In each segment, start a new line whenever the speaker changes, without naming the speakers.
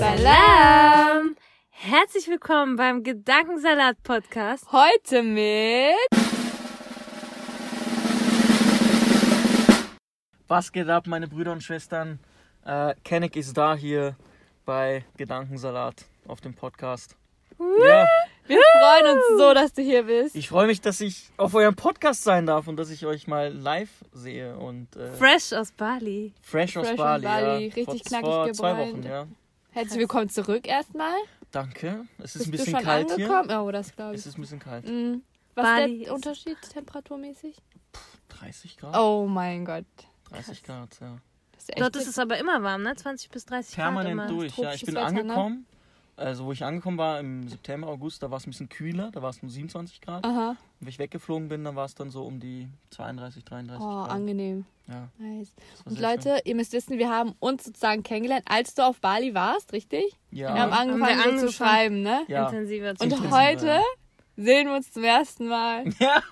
Salam! Herzlich willkommen beim Gedankensalat-Podcast.
Heute mit.
Was geht ab, meine Brüder und Schwestern? Äh, Kenneck ist da hier bei Gedankensalat auf dem Podcast. Ja,
Wir freuen uns so, dass du hier bist.
ich freue mich, dass ich auf eurem Podcast sein darf und dass ich euch mal live sehe und äh,
Fresh aus Bali.
fresh aus
Fresh
Bali.
aus Bali,
ja.
richtig
vor,
knackig
vor zwei. Wochen, ja.
Herzlich willkommen zurück erstmal.
Danke. Es ist
Bist
ein
du
bisschen
schon
kalt
angekommen?
hier.
Oh, das glaube
Es
ich.
ist ein bisschen kalt.
Mhm. Was
Bali
ist der Unterschied temperaturmäßig?
30 Grad?
Oh mein Gott.
30 Grad, ja.
Ist
Dort ist es aber immer warm, ne? 20 bis 30 Grad
Permanent
immer.
durch. Ja, ich bin
Wetter, ne?
angekommen. Also, wo ich angekommen war im September, August, da war es ein bisschen kühler. Da war es nur 27 Grad.
Aha.
Und wenn ich weggeflogen bin, dann war es dann so um die 32, 33
Oh,
Grad.
angenehm.
Ja,
Nice. Und Leute, ihr müsst wissen, wir haben uns sozusagen kennengelernt, als du auf Bali warst, richtig?
schön. Ja.
Wir haben angefangen,
wir
so zu
angefangen.
schreiben, ne?
ja.
Intensiver zu
Und
intensiver,
heute
ja.
sehen wir uns zum ersten Mal.
ja.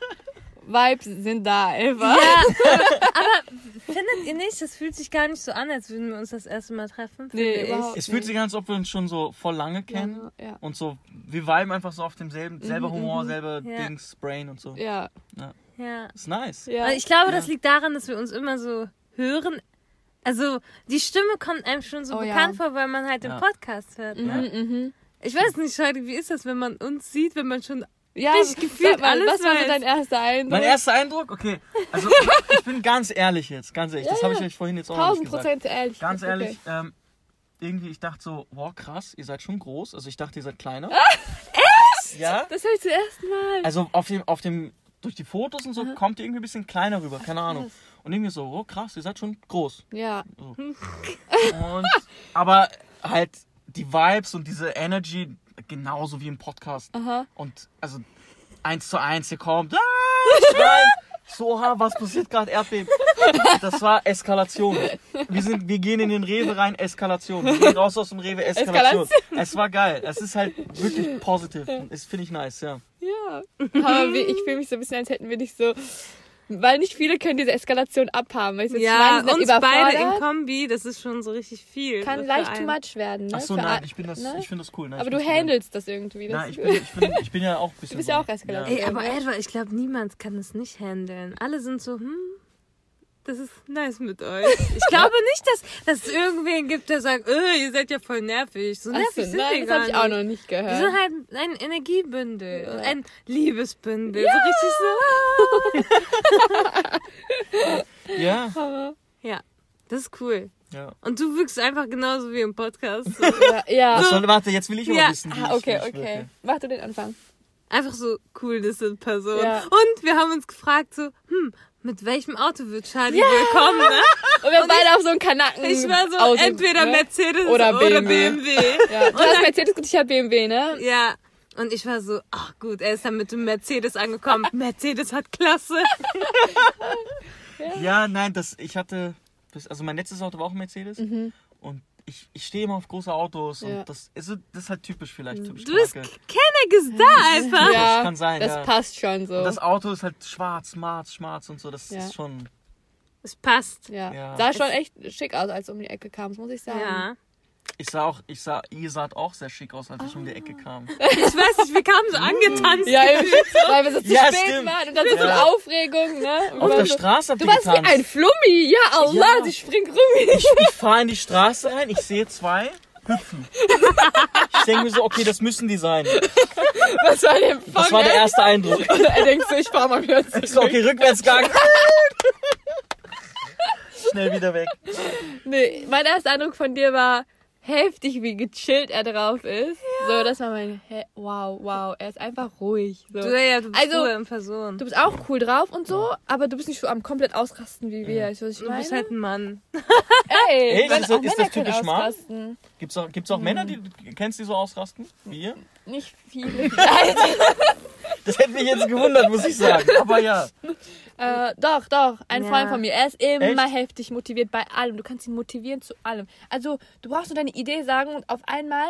Vibes sind da, Elva.
Findet ihr nicht? Das fühlt sich gar nicht so an, als würden wir uns das erste Mal treffen.
Nee,
ich.
überhaupt
Es fühlt sich an, als ob wir uns schon so voll lange kennen.
Ja, ja.
Und so, wir viben einfach so auf demselben, selber Humor, selber
Ja.
Dings, Brain und so.
Ja,
Ja.
Ist nice.
ja.
Ich glaube,
Ja.
das liegt daran, dass wir uns immer so hören. Also, die Stimme kommt einem schon so
Oh, ja.
bekannt vor, weil man halt den
Ja.
Podcast hört. Ne?
Mhm, mhm.
Ich weiß nicht, Scheide, wie ist das, wenn man uns sieht, wenn man schon
Ja,
Richtig gefühlt alles
Was war so dein erster Eindruck?
Mein erster Eindruck, okay. Also, ich bin ganz ehrlich jetzt, ganz ehrlich. Das habe ich euch vorhin jetzt auch nicht
1000
gesagt.
Prozent ehrlich.
Ganz
Okay.
ehrlich, ähm, irgendwie, ich dachte so, wow, krass, ihr seid schon groß. Also, ich dachte, ihr seid kleiner. Echt? Ja.
Das höre ich zum ersten Mal.
Also, auf dem, auf dem, durch die Fotos und so kommt ihr irgendwie ein bisschen kleiner rüber, keine Ahnung. Und irgendwie so, oh, krass, ihr seid schon groß.
Ja.
Und, aber halt die Vibes und diese Energy genauso wie im Podcast.
Aha.
Und also eins zu eins, hier kommt, ah, schreien. so, ha, was passiert gerade, Erdbeben? Das war Eskalation. Wir, sind, wir gehen in den Rewe rein, Eskalation. Wir gehen raus aus dem Rewe, Eskalation. Es war geil. Es ist halt wirklich positiv. Das finde ich nice, ja.
Ja. Aber ich fühle mich so ein bisschen, als hätten wir dich so. Weil nicht viele können diese Eskalation abhaben. Weil sie
Ja,
schneiden, sind
uns beide in Kombi, das ist schon so richtig viel.
Kann leicht too much werden. Ne?
Ach so,
Für
nein,
ein-
ich bin das,
ne?
ich finde das cool. Nein,
Aber
ich
du handelst das irgendwie. Das
Nein, ich bin, ich, bin, ich bin ja auch ein bisschen.
Du bist ja auch Eskalation.
Ey, aber Edward, ich glaube, niemand kann das nicht handeln. Alle sind so, hm, das ist nice mit euch. Ich glaube nicht, dass, dass es irgendwen gibt, der sagt, äh, ihr seid ja voll nervig. So nervig
so,
sind
nein,
wir
das habe ich auch noch nicht
Wir
gehört.
sind halt ein Energiebündel,
Ja.
ein Liebesbündel. So richtig so.
Ja,
Ja, das ist cool.
ja.
Und du wirkst einfach genauso wie im Podcast. So.
Ja. ja.
Was soll, warte, jetzt will ich aber
Ja.
wissen,
Ah, okay, okay.
wirke.
Mach du den Anfang.
Einfach so Coolness in Person.
Ja.
Und wir haben uns gefragt so, hm, mit welchem Auto wird Charlie willkommen, ne?
Und wir haben beide auf so einen Kanacken.
Ich war so,
Auto,
entweder
ne?
Mercedes
Oder
oder
BMW.
BMW.
Ja. Du hast Mercedes gut, ich hab BMW, ne?
Ja. Und ich war so, ach gut, er ist dann mit dem Mercedes angekommen. Mercedes hat Klasse.
Ja, nein, das, ich hatte, also mein letztes Auto war auch ein Mercedes und ich, ich stehe immer auf große Autos.
Ja.
und das, ist, das ist halt typisch vielleicht. Typisch
Du bist. Kenneck ist da einfach.
Ja,
kann sein,
das
ja.
passt schon so.
Und das Auto ist halt schwarz, schwarz, schwarz und so, das
Ja.
ist schon,
Es passt.
ja.
Ja.
Sah schon echt schick aus, als du um die Ecke kamst, muss ich sagen.
Ja.
Ich sah auch, ich sah, ihr saht auch sehr schick aus, als ich um die Ecke kam.
Ich weiß nicht, wir kamen so angetanzt.
Ja, weil wir so zu
Ja,
spät
stimmt.
waren und dann so
Ja.
Aufregung, ne? Und
Auf der
so,
Straße
Du warst wie
getanzt.
ein Flummi, ja Allah,
Ja.
sie springt rum.
Ich, ich fahre in die Straße rein, ich sehe zwei hüpfen. Ich denke mir so, okay, das müssen die sein.
Was war der Empfang?
Das war der erste Eindruck.
Und er denkt so, ich fahr mal wieder zurück.
Ich so, okay, Rückwärtsgang. Schnell wieder weg.
Nee, mein erster Eindruck von dir war heftig, wie gechillt er drauf ist. So, das war mein, hä, wow, wow, er ist einfach ruhig. So.
Du, ja, du bist
Also,
cool in Person.
Du bist auch cool drauf und so, aber du bist nicht so am komplett ausrasten wie wir. Du, was ich
Du bist
meine?
halt ein Mann.
Ey,
Ey,
wenn
ist das-
auch
ist das typisch Mann? Gibt's auch, gibt's auch Männer, die kennst die so ausrasten? Wie ihr?
Nicht viele.
Das hätte mich jetzt gewundert, muss ich sagen. Aber ja.
äh, doch, doch. Ein
Ja.
Freund von mir. Er ist immer
Echt?
heftig motiviert bei allem. Du kannst ihn motivieren zu allem. Also, du brauchst nur deine Idee sagen und auf einmal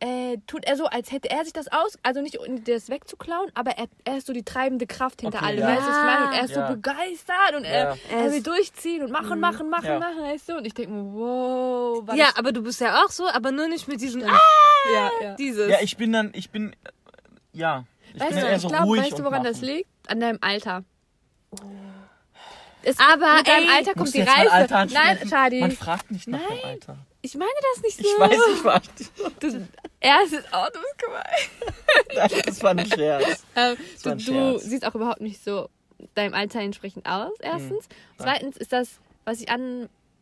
äh, tut er so, als hätte er sich das aus, also nicht um das wegzuklauen, aber er, er ist so die treibende Kraft hinter
Okay,
allem.
ja.
Weißt du, was ich meine? Und er ist
Ja.
so begeistert und er,
Ja.
er will durchziehen und machen, machen, machen,
Ja.
machen, weißt du? Und ich denke mir, wow,
Ja,
das-
aber du bist ja auch so, aber nur nicht mit diesem Ah,
ja, ja.
dieses.
Ja, ich bin dann, ich bin, äh, ja. Ich
Weißt
bin
du,
eher
ich
so
glaube, weißt du, woran
machen.
das liegt? An deinem Alter. Es,
Aber,
mit deinem
ey,
Alter kommt die
du
Reife.
Alter
Nein? Shadi.
Man fragt nicht nach dem
Nein.
Alter.
Ich meine das nicht so.
Ich weiß nicht, was.
Du, er ist oh, du bist gemein.
Nein, das war ein Scherz.
Ähm,
war
du,
ein
du
Scherz.
siehst auch überhaupt nicht so deinem Alter entsprechend aus, erstens. Zweitens ist das, was ich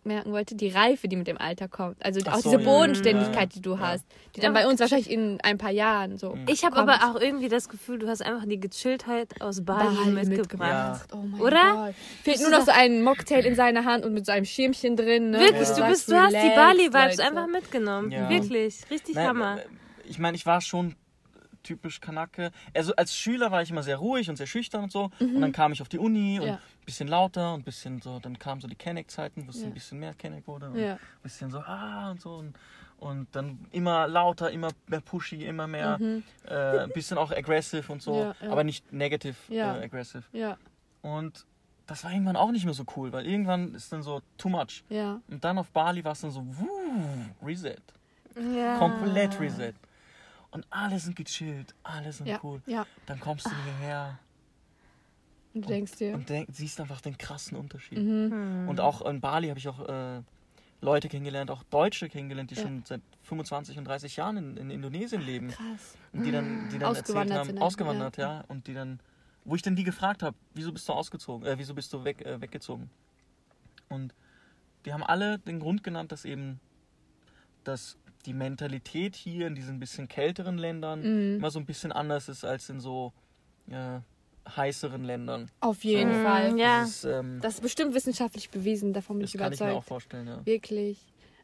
anmerken wollte, die Reife, die mit dem Alter kommt. Also
Ach
auch
so,
diese
ja.
Bodenständigkeit,
Ja,
die du
ja.
hast. Die dann
Ja.
bei uns wahrscheinlich in ein paar Jahren so.
Ich habe aber auch irgendwie das Gefühl, du hast einfach die Gechilltheit aus Bali,
Bali
mitgebracht.
mitgebracht. Oh mein
Oder?
Gott. Fehlt nur noch so ein Mocktail in seiner Hand und mit so einem Schirmchen drin. Ne?
Wirklich, du bist, du hast die Bali-Vibes einfach mitgenommen.
Ja.
Wirklich, richtig
Nein,
Hammer.
äh, Ich meine, ich war schon typisch Kanake. Also als Schüler war ich immer sehr ruhig und sehr schüchtern und so. Und dann kam ich auf die Uni und
Ja.
ein bisschen lauter und ein bisschen so, dann kamen so die Kenneck-Zeiten, wo es
Ja.
ein bisschen mehr Kenneck wurde. Und ein bisschen so, ah und so. Und, und dann immer lauter, immer mehr pushy, immer mehr, äh, ein bisschen auch aggressive und so.
Mhm.
Aber nicht negative äh, aggressive.
Ja,
Und das war irgendwann auch nicht mehr so cool, weil irgendwann ist dann so too much.
ja.
Und dann auf Bali war es dann so, wuh, Reset.
ja.
Komplett Reset. Und alle sind gechillt, alle sind
Ja,
cool.
ja.
Dann kommst du hierher
Und du denkst dir.
und denk, siehst einfach den krassen Unterschied.
Mhm.
Und auch in Bali habe ich auch äh, Leute kennengelernt, auch Deutsche kennengelernt, die
Ja.
schon seit 25 und 30 Jahren in, in Indonesien leben.
Krass.
Und die dann, die dann erzählt
Ausgewandert
haben,
sind,
ausgewandert,
ja.
ja. Und die dann, wo ich dann die gefragt habe, wieso bist du ausgezogen, äh, wieso bist du weg, äh, weggezogen? Und die haben alle den Grund genannt, dass eben, dass die Mentalität hier in diesen bisschen kälteren Ländern
Mhm.
immer so ein bisschen anders ist als in so äh, heißeren Ländern.
Auf jeden
Mhm,
Fall.
ja.
Das, ist, ähm,
Das ist bestimmt wissenschaftlich bewiesen, davon bin
das
ich
kann ich mir auch
überzeugt.
vorstellen, ja.
Wirklich.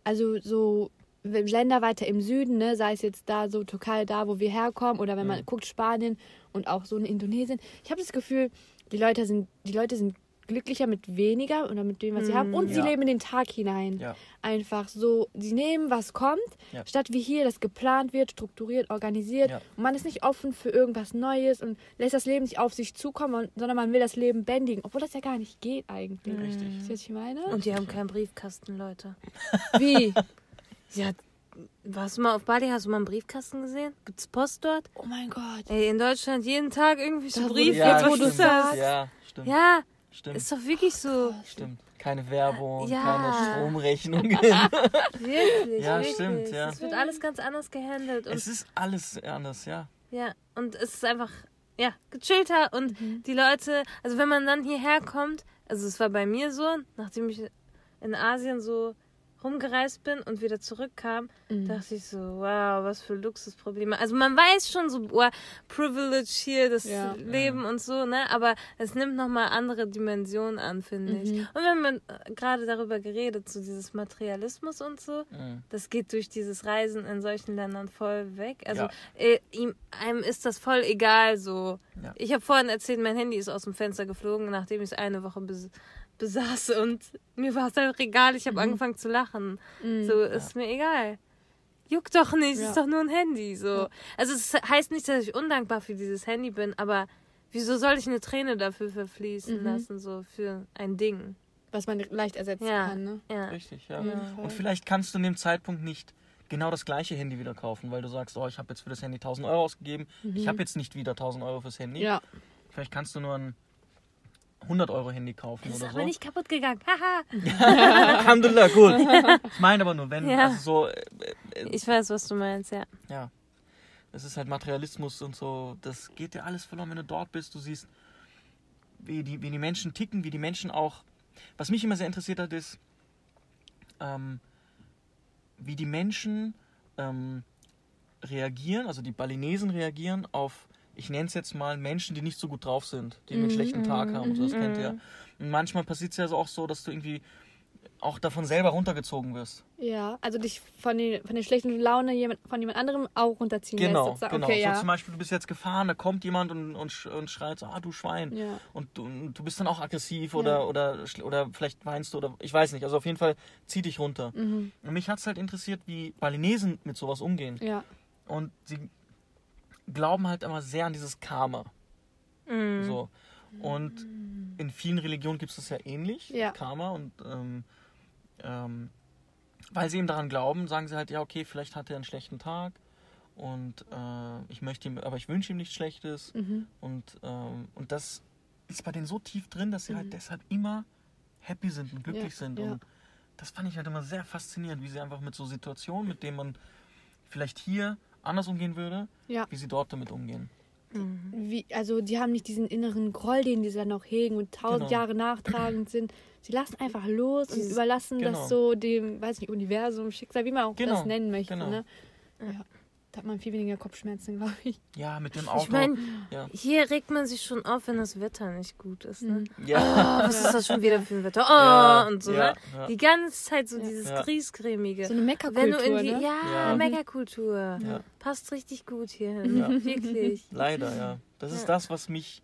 Also so Länder weiter im Süden, ne, sei es jetzt da so Türkei, da wo wir herkommen, oder wenn man
Mhm.
guckt Spanien und auch so in Indonesien. Ich habe das Gefühl, die Leute sind, die Leute sind glücklicher mit weniger oder mit dem, was sie haben. Und sie
Ja.
leben in den Tag hinein.
Ja.
Einfach so, sie nehmen, was kommt,
Ja.
statt wie hier, das geplant wird, strukturiert, organisiert.
Ja.
Und man ist nicht offen für irgendwas Neues und lässt das Leben nicht auf sich zukommen, sondern man will das Leben bändigen, obwohl das ja gar nicht geht eigentlich.
Richtig.
Wisst ihr, was ich meine?
Und die haben keinen Briefkasten, Leute.
Wie?
Ja, warst du mal auf Bali? Hast du mal einen Briefkasten gesehen? Gibt's Post dort?
Oh mein Gott.
Ey, in Deutschland jeden Tag irgendwelche Briefe.
Ja,
wo du
stimmt.
sagst.
Ja, stimmt.
Ja,
stimmt.
ist doch wirklich so.
Stimmt. Keine Werbung,
Ja.
keine Stromrechnungen.
Wirklich.
Ja,
wirklich.
stimmt, ja.
Es wird alles ganz anders gehandelt.
Es ist alles anders, ja.
Ja, und es ist einfach, ja, gechillter und die Leute, also wenn man dann hierher kommt, also es war bei mir so, nachdem ich in Asien so rumgereist bin und wieder zurückkam, dachte ich so, wow, was für Luxusprobleme. Also man weiß schon so, wow, Privilege hier, das
Ja.
Leben und so, ne, aber es nimmt nochmal andere Dimensionen an, finde ich. Und wir haben äh, gerade darüber geredet, so dieses Materialismus und so,
Mhm.
das geht durch dieses Reisen in solchen Ländern voll weg. Also
Ja.
äh, ihm, einem ist das voll egal so.
Ja.
Ich habe vorhin erzählt, mein Handy ist aus dem Fenster geflogen, nachdem ich es eine Woche bes besaß und mir war es einfach egal. Ich habe
Mhm.
angefangen zu lachen. So ist mir egal. Juckt doch nicht,
Ja.
ist doch nur ein Handy. So. Also es heißt nicht, dass ich undankbar für dieses Handy bin, aber wieso soll ich eine Träne dafür verfließen
Mhm.
lassen, so für ein Ding?
Was man leicht ersetzen
Ja.
kann, ne?
Ja.
Richtig, ja.
Fall.
Und vielleicht kannst du in dem Zeitpunkt nicht genau das gleiche Handy wieder kaufen, weil du sagst, oh, ich habe jetzt für das Handy 1000 Euro ausgegeben, ich habe jetzt nicht wieder 1000 Euro fürs Handy.
Mhm. Ja.
Vielleicht kannst du nur ein 100 Euro Handy kaufen
Das ist
oder
aber
so.
nicht kaputt gegangen. Haha.
Alhamdulillah, gut. Ich meine aber nur, wenn,
Ja.
also so, äh, äh,
Ich weiß, was du meinst, ja.
ja, das ist halt Materialismus und so, das geht dir alles verloren, wenn du dort bist, du siehst, wie die, wie die Menschen ticken, wie die Menschen auch, was mich immer sehr interessiert hat, ist, ähm, wie die Menschen ähm, reagieren, also die Balinesen reagieren auf, ich nenne es jetzt mal Menschen, die nicht so gut drauf sind, die einen schlechten Tag haben. und So, das kennt ihr. Und manchmal passiert es ja so auch so, dass du irgendwie auch davon selber runtergezogen wirst.
Ja, also dich von, den, von der schlechten Laune jemand, von jemand anderem auch runterziehen
Genau,
lässt. sozusagen.
genau.
Okay,
so
ja.
zum Beispiel, du bist jetzt gefahren, da kommt jemand und, und, und schreit so, ah, du Schwein.
Ja.
Und du, und du bist dann auch aggressiv oder,
Ja.
oder, oder vielleicht weinst du oder ich weiß nicht. Also auf jeden Fall zieh dich runter.
Mhm.
Und mich hat es halt interessiert, wie Balinesen mit sowas umgehen.
ja.
Und sie glauben halt immer sehr an dieses Karma.
Mhm.
So. Und in vielen Religionen gibt es das ja ähnlich,
Ja.
Karma. Und ähm, ähm, weil sie eben daran glauben, sagen sie halt, ja, okay, vielleicht hat er einen schlechten Tag und äh, ich möchte ihm, aber ich wünsche ihm nichts Schlechtes.
Mhm.
Und, ähm, und das ist bei denen so tief drin, dass sie halt deshalb immer happy sind und glücklich
Ja,
sind.
ja.
Und das fand ich halt immer sehr faszinierend, wie sie einfach mit so Situationen, mit denen man vielleicht hier anders umgehen würde,
Ja.
wie sie dort damit umgehen.
Wie, also die haben nicht diesen inneren Groll, den sie dann noch hegen und tausend
Genau.
Jahre nachtragend sind. Sie lassen einfach los und überlassen
Genau.
das so dem, weiß nicht, Universum, Schicksal, wie man auch
Genau,
das nennen möchte.
genau.
Ne? Ja. Da hat man viel weniger Kopfschmerzen, glaube ich.
Ja, mit dem Auto.
Ich meine,
ja.
hier regt man sich schon auf, wenn das Wetter nicht gut ist. Ne?
ja.
Oh, was ist das schon wieder für ein Wetter? Oh,
Ja,
und so,
ja,
ne? Die ganze Zeit so dieses
Ja.
griesgrämige.
So eine
Wenn
Meckerkultur,
du in die,
ne?
ja,
Ja.
Meckerkultur.
Ja.
Passt richtig gut hier hin.
Ja.
Wirklich.
Leider, ja. Das ist
Ja.
das, was mich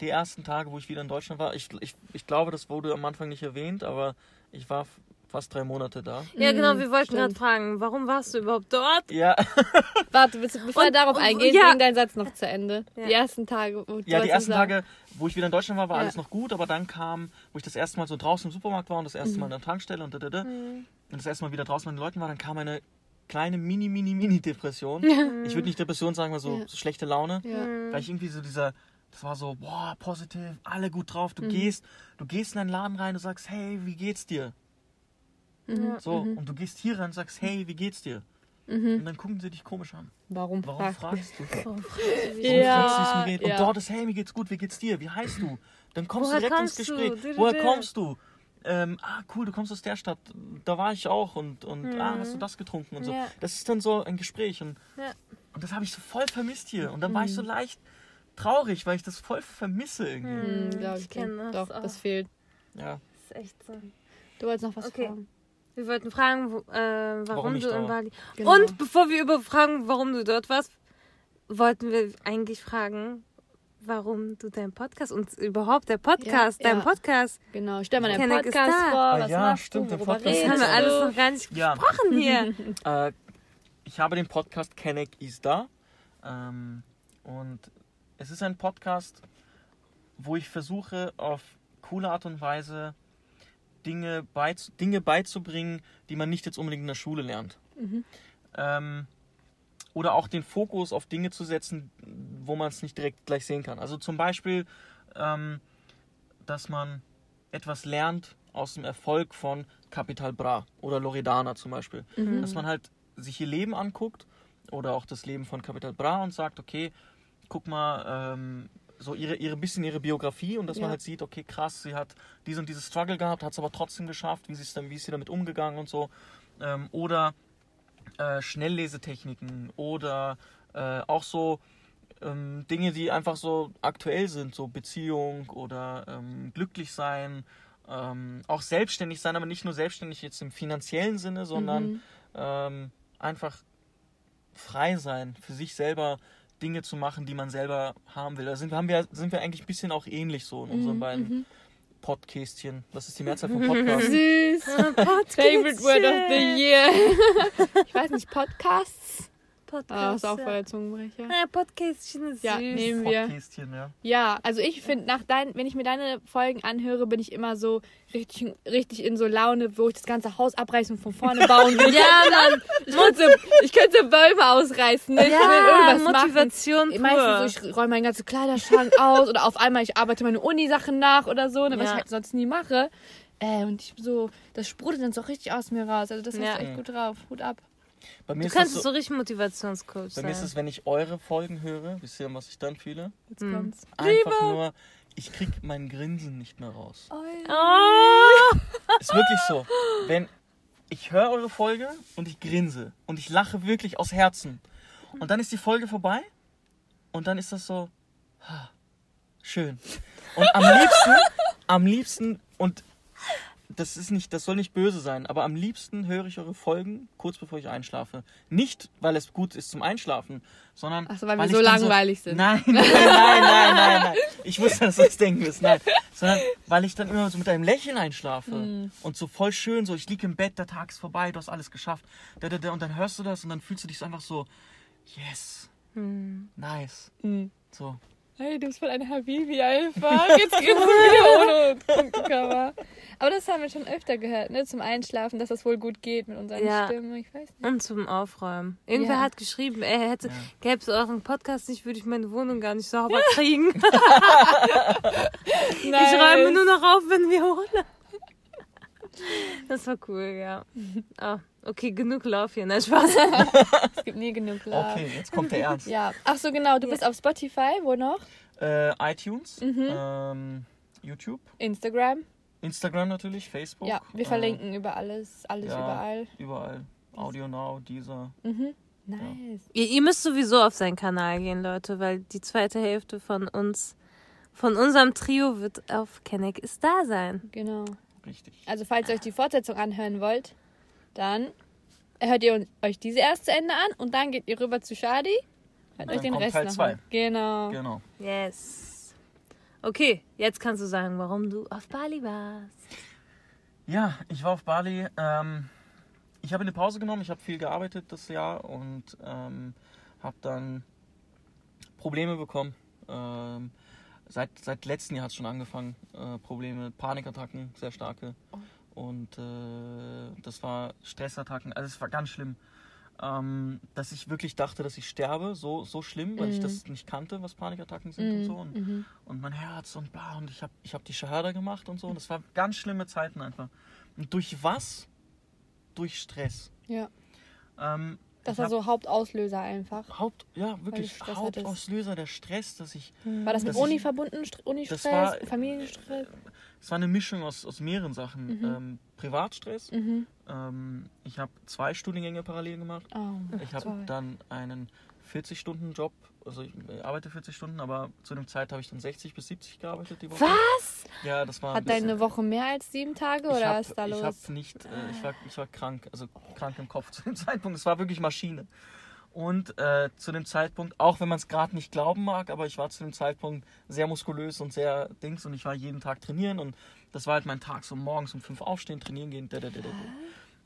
die ersten Tage, wo ich wieder in Deutschland war, ich, ich, ich glaube, das wurde am Anfang nicht erwähnt, aber ich war fast drei Monate da.
Ja, genau,
Mhm,
wir wollten gerade fragen, warum warst du überhaupt dort?
Ja,
Warte, bevor wir
Und-
darauf
und-
eingehen,
ja.
bring deinen Satz noch zu Ende.
Ja.
Die ersten Tage. Wo du
ja
was
die ersten
sagen.
Tage, wo ich wieder in Deutschland war, war
Ja.
alles noch gut, aber dann kam, wo ich das erste Mal so draußen im Supermarkt war und das
Mhm.
erste Mal an der Tankstelle und da, da, da, und das erste Mal wieder draußen mit den Leuten war, dann kam eine kleine mini, mini, mini Depression. Ich würde nicht Depression sagen, aber so,
Ja.
so schlechte Laune.
Ja.
Weil ich irgendwie so dieser, das war so, boah, positiv, alle gut drauf.
Mhm.
Du gehst, du gehst in einen Laden rein und sagst, hey, wie geht's dir?
Mhm.
So, und du gehst hier rein und sagst, hey, wie geht's dir? Und dann gucken sie dich komisch an.
Warum?
Warum
frag-
fragst du? Warum
Ja,
fragst du, wie es mir geht? Und
ja.
dort ist, hey, mir geht's gut, wie geht's dir? Wie heißt du? Dann kommst
Woher
du direkt ins? Gespräch.
Du,
Woher kommst du? Ähm, ah, cool, du kommst aus der Stadt. Da war ich auch und, und ah, hast du das getrunken und so.
Mhm. Ja.
Das ist dann so ein Gespräch und,
Ja.
und das habe ich so voll vermisst hier. Und dann war ich
Mhm.
so leicht traurig, weil ich das voll vermisse irgendwie.
Hm, glaub
Ich
ich
kenn
dir.
das
Doch,
auch.
das fehlt.
Ja.
Das ist echt so.
Du wolltest noch was
Okay.
fragen.
Wir wollten fragen, wo, äh, warum,
Warum
du in. Bali.
Genau.
Und bevor wir über fragen, warum du dort warst, wollten wir eigentlich fragen, warum du deinen Podcast und überhaupt der Podcast,
Ja,
dein
ja.
Podcast,
Genau, stell mal deinen Podcast vor.
Ah
Was
ja,
machst
stimmt,
du?
der
Worüber
Podcast
das
ist
haben wir
da.
alles noch gar nicht
Ja.
gesprochen hier.
Äh, ich habe den Podcast Kenneck ist da. Ähm, und es ist ein Podcast, wo ich versuche, auf coole Art und Weise Dinge, beiz Dinge beizubringen, die man nicht jetzt unbedingt in der Schule lernt. Ähm, oder auch den Fokus auf Dinge zu setzen, wo man es nicht direkt gleich sehen kann. Also zum Beispiel, ähm, dass man etwas lernt aus dem Erfolg von Capital Bra oder Loredana zum Beispiel. Dass man halt sich ihr Leben anguckt oder auch das Leben von Capital Bra und sagt, okay, guck mal, ähm, so ihre, ihre bisschen ihre Biografie und dass
Ja.
man halt sieht, okay, krass, sie hat dies und dieses Struggle gehabt, hat es aber trotzdem geschafft, wie, dann, wie ist sie damit umgegangen und so. Ähm, oder äh, Schnelllesetechniken oder äh, auch so ähm, Dinge, die einfach so aktuell sind, so Beziehung oder ähm, glücklich sein, ähm, auch selbstständig sein, aber nicht nur selbstständig jetzt im finanziellen Sinne, sondern ähm, einfach frei sein, für sich selber Dinge zu machen, die man selber haben will. Da sind, haben wir, sind wir eigentlich ein bisschen auch ähnlich so in unseren beiden Podcastchen. Das ist die Mehrzahl von Podcast.
Süß. Favorite Word of the Year. ich weiß nicht, Podcasts? Ah,
Podcast.
ist auch voll
ja.
der Zungenbrecher.
Ja, Podcastchen ist
Ja,
süß.
nehmen wir.
Podcastchen, ja.
Ja, also ich finde, nach dein, wenn ich mir deine Folgen anhöre, bin ich immer so richtig, richtig in so Laune, wo ich das ganze Haus abreißen und von vorne bauen will.
Ja, Mann.
Ich könnte, ich könnte Bäume ausreißen. Ne? Ich will
Ja,
irgendwas
Motivation
machen.
pur.
Meistens so, ich räume meinen ganzen Kleiderschrank aus oder auf einmal ich arbeite meine Uni-Sachen nach oder so, ne, was
Ja.
ich halt sonst nie mache. Äh, und ich so, das sprudelt dann so richtig aus mir raus. Also das hast
Ja.
du echt gut drauf. Hut ab.
Bei mir
Du
ist es
kannst
so,
so richtig Motivationscoach
bei
sein.
mir ist es, wenn ich eure Folgen höre, wisst ihr, was ich dann fühle?
Jetzt
Hm.
kommt's.
Einfach nur, ich krieg mein Grinsen nicht mehr raus.
oh!
Ist wirklich so. Wenn ich höre eure Folge und ich grinse und ich lache wirklich aus Herzen. Und dann ist die Folge vorbei und dann ist das so schön. Und am liebsten, am liebsten und das ist nicht, das soll nicht böse sein, aber am liebsten höre ich eure Folgen kurz bevor ich einschlafe. Nicht, weil es gut ist zum Einschlafen, sondern
Ach so, weil wir
ich
so langweilig sind.
Nein, nein, nein, nein, nein, nein. Ich wusste, dass du das denken wirst. Nein, sondern weil ich dann immer so mit einem Lächeln einschlafe
Mhm.
und so voll schön, so ich liege im Bett, der Tag ist vorbei, du hast alles geschafft. Da, da, da, und dann hörst du das und dann fühlst du dich so einfach so, yes, nice.
Mhm.
So.
Hey, du bist voll ein Habibi einfach. Jetzt geht's wieder ohne Punktecover. Aber das haben wir schon öfter gehört, ne? Zum Einschlafen, dass das wohl gut geht mit unseren
Ja.
Stimmen. Ich weiß nicht.
Und zum Aufräumen. Irgendwer
Ja.
hat geschrieben, er hätte, gäbe es euren Podcast nicht, würde ich meine Wohnung gar nicht sauber kriegen. Ich räume nur noch auf, wenn wir holen. Das war cool, ja. Ah, okay, genug Lauf hier. Nein, Spaß.
Es gibt nie genug Love.
Okay, jetzt kommt der Ernst.
Ja. Ach so, genau. Du bist auf Spotify. Wo noch?
Äh, iTunes,
Mhm.
ähm, YouTube,
Instagram.
Instagram natürlich, Facebook.
Ja, wir
äh,
verlinken über alles, alles
ja.
überall.
Überall. Audio Now, dieser.
Nice.
Ihr, ihr müsst sowieso auf seinen Kanal gehen, Leute, weil die zweite Hälfte von uns, von unserem Trio wird auf Kenneck ist da sein.
Genau.
Richtig.
Also, falls ihr euch die Fortsetzung anhören wollt, dann hört ihr euch diese erst zu Ende an und dann geht ihr rüber zu Shadi. Hört euch den
kommt
Rest
Teil
noch
zwei.
an. Genau.
Genau.
Yes. Okay, jetzt kannst du sagen, warum du auf Bali warst.
Ja, ich war auf Bali. Ähm, ich habe eine Pause genommen. Ich habe viel gearbeitet das Jahr und ähm, habe dann Probleme bekommen. Ähm, seit, seit letztem Jahr hat es schon angefangen. Äh, Probleme, Panikattacken, sehr starke. Und äh, das war Stressattacken. Also es war ganz schlimm. Ähm, dass ich wirklich dachte, dass ich sterbe. So, so schlimm, weil ich das nicht kannte, was Panikattacken sind und so. Und, und mein Herz und bla. Und ich habe ich hab die Shahada gemacht und so. Und es war ganz schlimme Zeiten einfach. Und durch was? Durch Stress.
Ja.
Ähm,
Das war
hab
so Hauptauslöser einfach.
Haupt, ja, wirklich. Hauptauslöser der Stress, dass ich.
War das mit
Dass ich-
Uni verbunden? St- Unistress,
Das
Familienstress?
Es war eine Mischung aus, aus mehreren Sachen.
Mhm.
Ähm, Privatstress. Ähm, ich habe zwei Studiengänge parallel gemacht.
Oh,
Ich habe dann einen 40-Stunden-Job. Also ich äh, arbeite 40 Stunden, aber zu dem Zeit habe ich dann 60 bis 70 gearbeitet die Woche.
Was?
Ja, das war
Hat deine Woche mehr als sieben Tage
ich
oder
hab,
was ist da
Ich
los?
habe nicht, äh, ich, war, ich war krank, also krank im Kopf zu dem Zeitpunkt. Es war wirklich Maschine. Und äh, zu dem Zeitpunkt, auch wenn man es gerade nicht glauben mag, aber ich war zu dem Zeitpunkt sehr muskulös und sehr dings und ich war jeden Tag trainieren und das war halt mein Tag, so morgens um fünf aufstehen, trainieren gehen, da, da, da, da.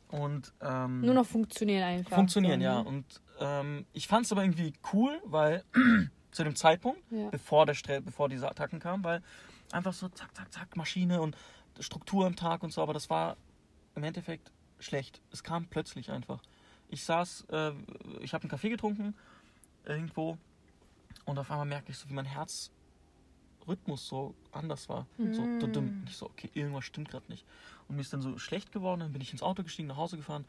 Und ähm,
Nur noch funktionieren einfach.
funktionieren,
so,
ja.
ne?
Und ähm, ich fand es aber irgendwie cool, weil zu dem Zeitpunkt,
Ja.
bevor, der Stre bevor diese Attacken kamen, weil einfach so zack, zack, zack, Maschine und Struktur am Tag und so, aber das war im Endeffekt schlecht. Es kam plötzlich einfach. Ich saß, äh, ich habe einen Kaffee getrunken, irgendwo, und auf einmal merkte ich so, wie mein Herzrhythmus so anders war. So, dudum. ich so, okay, irgendwas stimmt gerade nicht. Und mir ist dann so schlecht geworden, dann bin ich ins Auto gestiegen, nach Hause gefahren.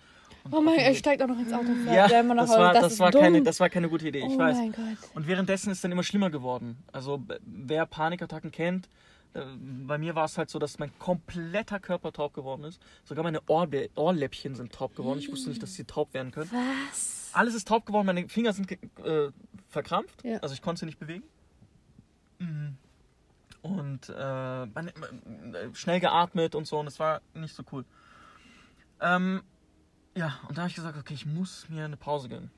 Oh mein Gott, er
Weg-
steigt auch noch ins Auto.
ja,
nach
das war, das,
ist
war
dumm.
keine, das war keine gute Idee, ich
oh
weiß.
mein Gott.
Und währenddessen ist es dann immer schlimmer geworden. Also wer Panikattacken kennt, äh, bei mir war es halt so, dass mein kompletter Körper taub geworden ist. Sogar meine Ohrbe Ohrläppchen sind taub geworden. Ich wusste nicht, dass sie taub werden können.
Was?
Alles ist taub geworden, meine Finger sind äh, verkrampft.
Ja.
Also ich konnte sie nicht bewegen. Mhm. Und äh, meine, äh, schnell geatmet und so. Und es war nicht so cool. Ähm, ja, und da habe ich gesagt, okay, ich muss mir eine Pause gönnen.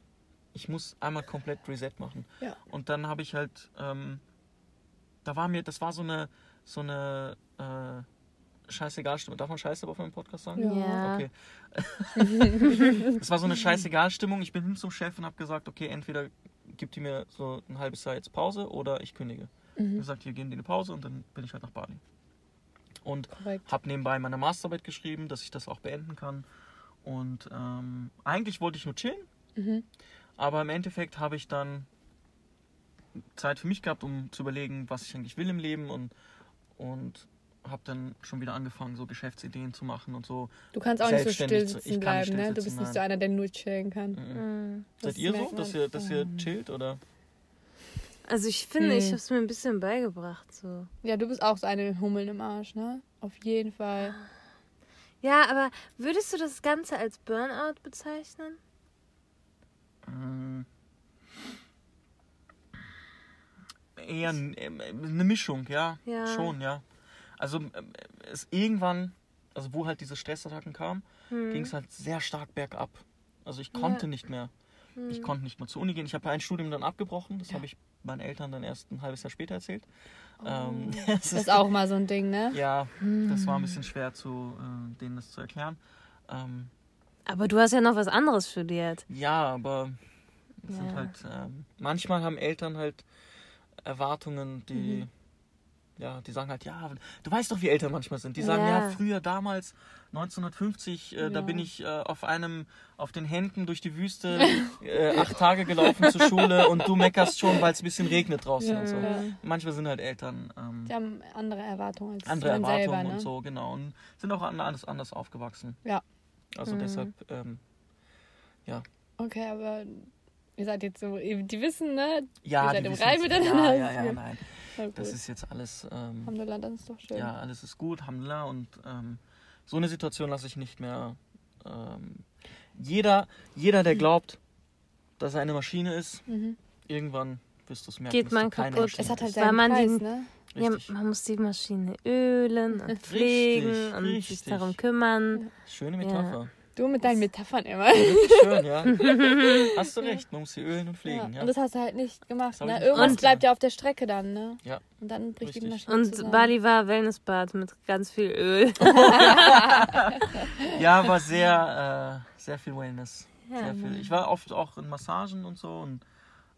Ich muss einmal komplett Reset machen.
Ja.
Und dann habe ich halt, ähm, da war mir, das war so eine, so eine äh, scheißegal-Stimmung. Darf man Scheiße auf meinem Podcast sagen?
Ja.
Okay. Es war so eine scheißegal-Stimmung. Ich bin hin zum Chef und habe gesagt, okay, entweder gibt ihr mir so ein halbes Jahr jetzt Pause oder ich kündige. Mhm. gesagt, hier gehen die eine Pause und dann bin ich halt nach Bali. Und habe nebenbei meine Masterarbeit geschrieben, dass ich das auch beenden kann. Und ähm, eigentlich wollte ich nur chillen,
Mhm.
aber im Endeffekt habe ich dann Zeit für mich gehabt, um zu überlegen, was ich eigentlich will im Leben und, und habe dann schon wieder angefangen, so Geschäftsideen zu machen und so.
Du kannst auch nicht so still sitzen
ich
bleiben, ne?
still
Du bist nicht so einer, der nur chillen kann.
Mhm.
Seid
Das
ihr so, dass ihr, dass ihr chillt oder?
Also ich finde, ich
Hm.
habe es mir ein bisschen beigebracht. So.
Ja, du bist auch so eine Hummeln im Arsch, ne? Auf jeden Fall.
Ja, aber würdest du das Ganze als Burnout bezeichnen?
Mm. Eher ähm, eine Mischung, ja.
Ja.
Schon, ja. Also ähm, es irgendwann, also wo halt diese Stressattacken kamen, ging es halt sehr stark bergab. Also ich konnte nicht mehr. Ich konnte nicht mehr zur Uni gehen. Ich habe ein Studium dann abgebrochen. Das habe ich meinen Eltern dann erst ein halbes Jahr später erzählt. Ähm,
Das ist auch mal so ein Ding, ne?
ja, das war ein bisschen schwer zu äh, denen das zu erklären. Ähm,
Aber du hast ja noch was anderes studiert.
Ja, aber
Ja.
halt, ähm, manchmal haben Eltern halt Erwartungen, die, ja, die sagen halt, ja, du weißt doch, wie Eltern manchmal sind. Die sagen, ja,
Ja.
früher, damals, 1950, äh, da
Ja.
bin ich äh, auf einem, auf den Händen durch die Wüste äh, acht Tage gelaufen zur Schule und du meckerst schon, weil es ein bisschen regnet draußen und so.
Ja.
Manchmal sind halt Eltern ähm,
Die haben andere Erwartungen als
andere Erwartungen
selber, ne?
und so, genau. Und sind auch an- anders, anders aufgewachsen.
Ja.
Also deshalb, ähm,
Okay, aber ihr seid jetzt so, die wissen, ne?
ja,
Ihr seid
die
im
wissen
Reim miteinander.
Ja, ja, ja, nein. Das ist jetzt alles, ähm,
Alhamdulillah, das ist doch schön.
ja, alles ist gut, Alhamdulillah. Und ähm, so eine Situation lasse ich nicht mehr. Ähm, jeder, jeder, der glaubt, dass er eine Maschine ist,
Mhm.
irgendwann wirst du es merken.
Geht man kaputt.
Maschine
Es hat halt seinen
man
Preis,
den-
ne?
Ja,
Richtig.
man muss die Maschine ölen und pflegen und sich
richtig.
darum kümmern.
Schöne Metapher.
Du mit deinen Metaphern immer.
Wirklich schön, ja. Hast du recht, man muss sie ölen und
Ja.
pflegen. Ja.
Und das hast du halt nicht gemacht. Ne? Irgendwas
gemacht,
bleibt
ja.
ja auf der Strecke dann, ne?
Ja.
Und dann bricht die
Richtig.
Maschine
Und
zusammen.
Bali war Wellnessbad mit ganz viel Öl.
Ja, war sehr, äh, sehr viel Wellness.
Ja,
sehr viel. Ich war oft auch in Massagen und so und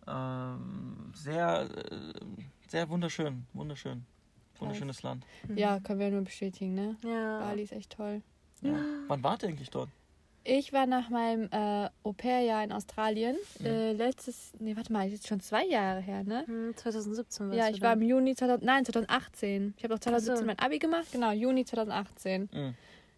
ähm, sehr, äh, sehr wunderschön, wunderschön. Wunderschönes Land.
Ja, können wir nur bestätigen, ne?
Ja.
Bali ist echt toll.
Ja. Wann wart ihr eigentlich dort?
Ich war nach meinem äh, Au-pair-Jahr in Australien.
Mhm.
Äh, letztes, nee, warte mal, jetzt schon zwei Jahre her, ne?
Hm, 2017 warst
Ja,
du
ich war im Juni 2000, nein, 2018. Ich habe auch 2017
Ach so.
mein Abi gemacht, genau, Juni 2018.
Mhm.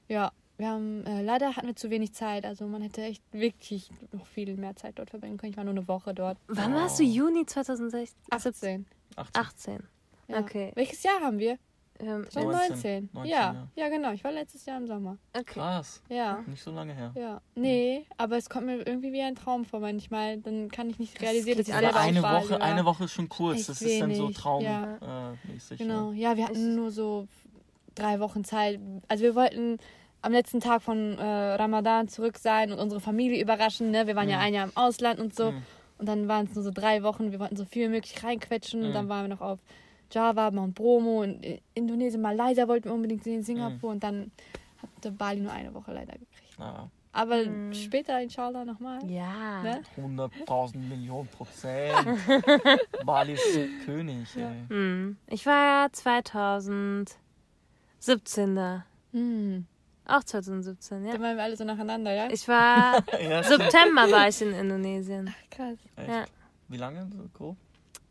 Ja, wir haben, äh, leider hatten wir zu wenig Zeit, also man hätte echt wirklich noch viel mehr Zeit dort verbringen können. Ich war nur eine Woche dort.
Wann warst du? Juni 2016?
18.
18.
18.
Ja.
Okay.
Welches Jahr haben wir?
Ähm,
2019.
19,
ja.
ja.
ja, genau. Ich war letztes Jahr im Sommer.
okay.
Krass.
Ja.
Nicht so lange her.
Ja, nee, aber es kommt mir irgendwie wie ein Traum vor manchmal. Dann kann ich nicht realisieren, dass ich
ja
selber
eine Woche,
war.
eine Woche ist schon kurz.
Echt
das ist dann so
wenig,
traummäßig.
ja.
Äh,
Genau,
Ja.
ja, wir hatten nur so drei Wochen Zeit. Also wir wollten am letzten Tag von äh, Ramadan zurück sein und unsere Familie überraschen. Ne? Wir waren ja
Mhm.
ein Jahr im Ausland und so.
Mhm.
Und dann waren es nur so drei Wochen. Wir wollten so viel wie möglich reinquetschen. Und
Mhm.
dann waren wir noch auf Java, Mount Bromo und Indonesien, Malaysia wollten wir unbedingt sehen, Singapur.
Mhm.
Und dann hatte Bali nur eine Woche leider gekriegt.
Ja,
Aber
Mhm.
später, inshallah, nochmal.
Ja.
Ne?
100.000 Millionen Prozent. Bali ist König. Ey.
Hm. Ich war ja 2017 da.
Hm.
Auch 2017, ja.
Dann waren wir alle so nacheinander, ja?
Ich war.
Ja,
September war ich in Indonesien.
Krass.
echt.
Ja.
Wie lange? So grob?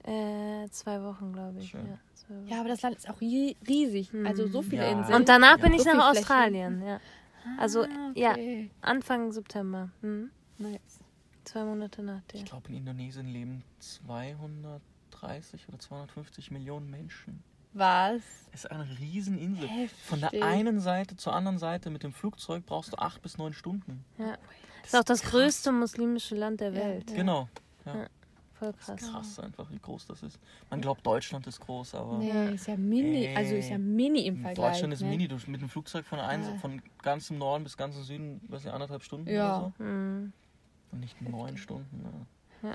Äh, zwei Wochen, glaube ich. Ja, Wochen.
Ja, aber das Land ist auch rie- riesig. Also so viele
Ja.
Inseln.
Und danach bin
Ja.
ich
So
nach. Australien, ja. Also,
Ah,
ja,
okay.
Anfang September. Hm.
Nice.
Zwei Monate nach dir.
Ich glaube, in Indonesien leben 230 oder 250 Millionen Menschen.
Was?
Es ist eine Rieseninsel.
Heftig.
Von der einen Seite zur anderen Seite mit dem Flugzeug brauchst du acht bis neun Stunden.
Ja. Das ist auch das größte muslimische Land der
Ja,
Welt.
ja.
Genau. Ja.
Ja. Voll krass.
Krass einfach, wie groß das ist. Man glaubt, Deutschland ist groß, aber
Nee, ist ja mini.
Ey.
Also ist ja mini im Vergleich.
Deutschland ist
ne?
mini. Du mit dem Flugzeug von, ein,
Ja.
von ganz im Norden bis ganz im Süden, was nicht, anderthalb Stunden
Ja.
oder so.
Hm.
Und nicht neun Stunden. Ja.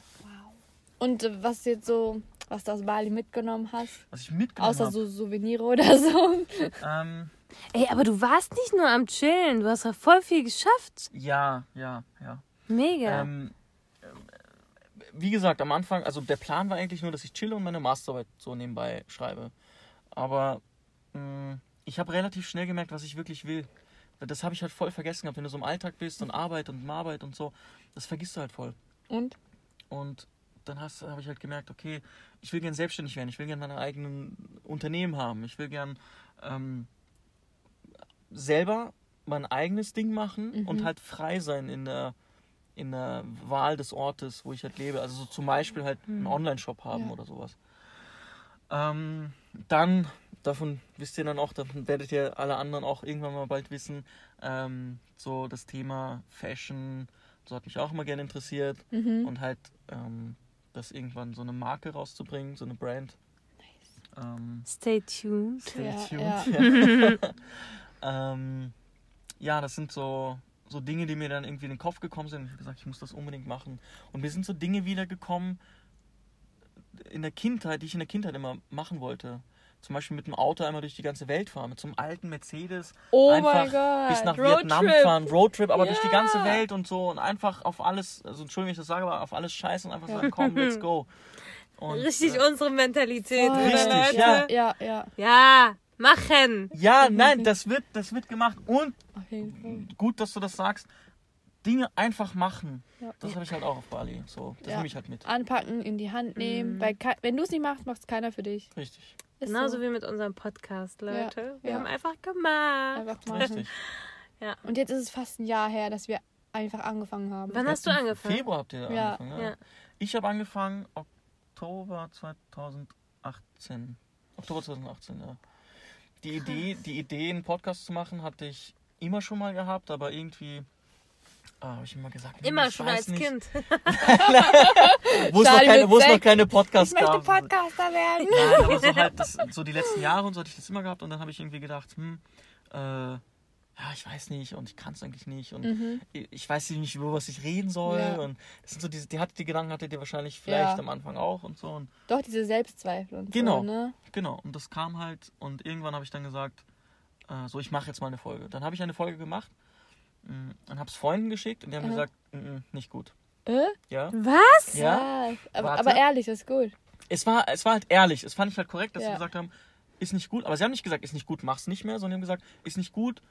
Und äh, was jetzt so, was du aus Bali mitgenommen hast?
Was ich mitgenommen
Außer
habe.
so Souvenire oder so.
Ähm,
Ey, aber du warst nicht nur am Chillen, du hast ja voll viel geschafft.
ja, ja, ja.
Mega.
Ähm, äh, wie gesagt, am Anfang, also der Plan war eigentlich nur, dass ich chille und meine Masterarbeit so nebenbei schreibe. Aber mh, ich habe relativ schnell gemerkt, was ich wirklich will. Das habe ich halt voll vergessen gehabt. Wenn du so im Alltag bist und Arbeit und Arbeit und so, das vergisst du halt voll.
Und?
Und dann habe ich halt gemerkt, okay, ich will gern selbstständig werden, ich will gern meine eigenen Unternehmen haben, ich will gern ähm, selber mein eigenes Ding machen
Mhm.
und halt frei sein in der, in der Wahl des Ortes, wo ich halt lebe. Also so zum Beispiel halt einen Online-Shop haben
Ja.
oder sowas. Ähm, dann, davon wisst ihr dann auch, davon werdet ihr alle anderen auch irgendwann mal bald wissen, ähm, so das Thema Fashion, so hat mich auch immer gerne interessiert.
Mhm.
Und halt ähm, das irgendwann so eine Marke rauszubringen, so eine Brand. Ähm,
Stay tuned.
stay
Ja,
tuned. Ja. ähm, ja, das sind so, so Dinge, die mir dann irgendwie in den Kopf gekommen sind. Ich habe gesagt, ich muss das unbedingt machen. Und mir sind so Dinge wiedergekommen in der Kindheit, die ich in der Kindheit immer machen wollte. Zum Beispiel mit dem Auto einmal durch die ganze Welt fahren, mit so einem alten Mercedes.
Oh
einfach
mein Gott.
bis nach
Roadtrip.
Vietnam fahren, Roadtrip, aber durch die ganze Welt und so und einfach auf alles, also Entschuldigung, wenn ich das sage, aber auf alles scheißen und einfach sagen, komm, let's go. Und,
Richtig
äh,
unsere Mentalität,
Voll.
oder
Richtig,
Leute?
ja.
Ja, ja,
Ja, machen.
ja, nein, das wird, das wird gemacht und gut, dass du das sagst. Dinge einfach machen.
Ja.
Das habe ich halt auch auf Bali. So, das
Ja.
nehme ich halt mit.
Anpacken, in die Hand nehmen. Weil kei- wenn du es nicht machst, macht es keiner für dich.
Richtig.
Ist
Genauso
so.
wie mit unserem Podcast, Leute. Wir
ja.
haben einfach gemacht.
Einfach machen.
Richtig.
Und jetzt ist es fast ein Jahr her, dass wir einfach angefangen haben.
Wann hast du angefangen?
Februar habt ihr
Ja.
angefangen. Ja.
Ja.
Ich habe angefangen Oktober 2018. Oktober 2018, ja. Die Idee, die Idee, einen Podcast zu machen, hatte ich immer schon mal gehabt, aber irgendwie ah, habe ich immer gesagt,
Immer schon als
nicht.
Kind.
Wo es keine, wo es noch keine Podcasts
ich möchte
gab.
Podcaster werden.
Nein, aber so halt das, so die letzten Jahre und so hatte ich das immer gehabt und dann habe ich irgendwie gedacht, hm, äh, ja, ich weiß nicht und ich kann es eigentlich nicht und ich, ich weiß nicht, über was ich reden soll
Mhm. Ja.
und das sind so diese, die, hatte, die Gedanken hattet ihr wahrscheinlich vielleicht
Ja.
am Anfang auch und so und
Doch, diese Selbstzweifel und
Genau.
so, ne?
genau und das kam halt und irgendwann habe ich dann gesagt, äh, so ich mache jetzt mal eine Folge. Dann habe ich eine Folge gemacht mh, und habe es Freunden geschickt und die haben
Aha.
gesagt, "Mm, mm, nicht gut.
Äh?
Ja,
Was?
ja.
aber,
Warte.
aber ehrlich, das ist gut.
Es war, es war halt ehrlich. Es fand ich halt korrekt, dass
Ja.
sie gesagt haben, ist nicht gut. Aber sie haben nicht gesagt, ist nicht gut, mach's nicht mehr, sondern haben gesagt, ist nicht gut,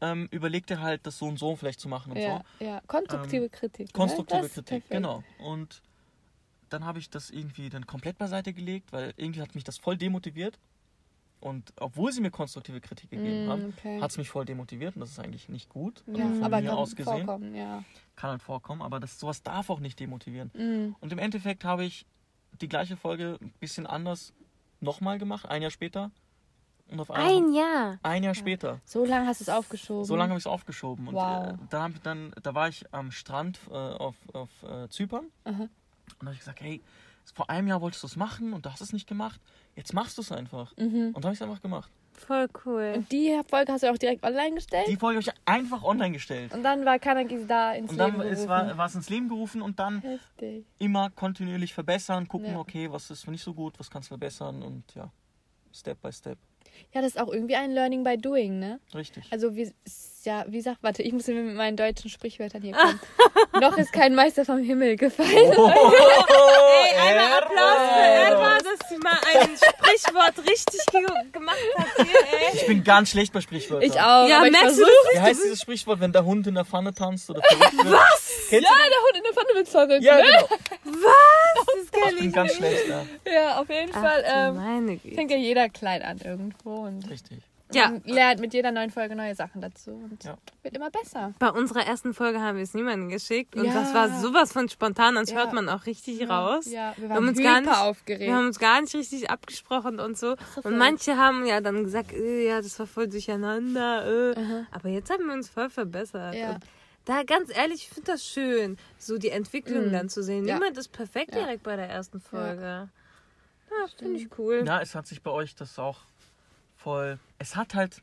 ähm, überleg dir halt, das so und so vielleicht zu machen und
Ja,
so.
ja. Konstruktive
Ähm,
Kritik. ne?
Konstruktive
ist
Kritik, genau. Und dann habe ich das irgendwie dann komplett beiseite gelegt, weil irgendwie hat mich das voll demotiviert. Und obwohl sie mir konstruktive Kritik gegeben
Mm,
haben,
okay.
hat es mich voll demotiviert und das ist eigentlich nicht gut.
Ja,
von
aber
mir
kann
aus gesehen.
vorkommen, ja.
Kann halt vorkommen, aber das, sowas darf auch nicht demotivieren.
Mm.
Und im Endeffekt habe ich die gleiche Folge ein bisschen anders nochmal gemacht, ein Jahr später. Und auf einmal,
Ein Jahr.
ein Jahr später.
So lange hast du es aufgeschoben.
So lange habe ich es aufgeschoben. Und
Wow.
äh, da, hab ich dann, da war ich am Strand äh, auf, auf äh, Zypern.
Aha.
Und da habe ich gesagt, hey, vor einem Jahr wolltest du es machen und du hast es nicht gemacht. Jetzt machst du es einfach.
Mhm.
Und dann habe ich es einfach gemacht.
Voll cool.
Und die Folge hast du auch direkt online gestellt?
Die Folge habe ich einfach online gestellt.
und dann war Kanagis da ins
Und dann
Leben gerufen.
war, war es ins Leben gerufen und dann
Heftig.
immer kontinuierlich verbessern, gucken,
Ja.
okay, was ist nicht so gut, was kannst du verbessern und ja, Step by Step.
Ja, das ist auch irgendwie ein Learning by Doing, ne?
Richtig.
Also wie, ist ja, wie sagt, warte, ich muss mir mit meinen deutschen Sprichwörtern hier kommen. Noch ist kein Meister vom Himmel gefallen.
Ey, einmal Applaus für Eva, dass sie mal ein Sprichwort richtig ge gemacht hat hier, ey.
Ich bin ganz schlecht bei Sprichwörtern.
Ich auch.
Ja,
aber ich
merkst du
Wie heißt dieses Sprichwort, wenn der Hund in der Pfanne tanzt oder verrückt wird? Was? Kennst
Ja, der Hund in der Pfanne wird verrückt.
Ja,
ne?
genau.
Kenn
Ich bin ganz schlecht, ja.
Ja, auf jeden Fall.
Ach, du
Ähm,
meine Güte.
fängt ja jeder klein an irgendwo und
Richtig.
Ja.
man lernt mit jeder neuen Folge neue Sachen dazu und
Ja.
wird immer besser.
Bei unserer ersten Folge haben wir es niemandem geschickt und
Ja.
das war sowas von spontan, das
Ja.
hört man auch richtig raus.
Ja, wir
Wir
waren
haben uns gar nicht,
aufgeregt.
wir haben uns gar nicht richtig abgesprochen und so.
so
Und manche haben ja dann gesagt, äh, ja, das war voll durcheinander. Äh. Aber jetzt haben wir uns voll verbessert.
Ja.
Und da ganz ehrlich, ich finde das schön, so die Entwicklung
Mhm.
dann zu sehen.
Ja.
Niemand ist perfekt
Ja.
direkt bei der ersten Folge. Ja, finde ich cool.
Ja, es hat sich bei euch das auch voll. Es hat halt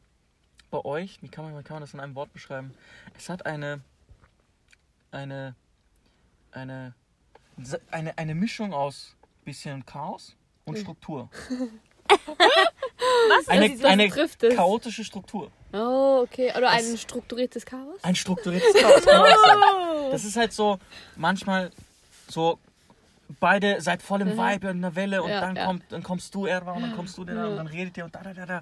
bei euch, wie kann man, wie kann man das in einem Wort beschreiben? Es hat eine. Eine. Eine. Eine, eine Mischung aus bisschen Chaos und Struktur.
Was?
Eine,
das
eine chaotische Struktur.
Oh, okay. Oder ein strukturiertes Chaos?
Ein strukturiertes Chaos. sagen. Das ist halt so, manchmal so, beide seid voll im Vibe in der Welle und
Ja,
dann,
ja.
kommt, dann kommst du Erwa und dann kommst du der da und dann redet ihr und da, da, da, da.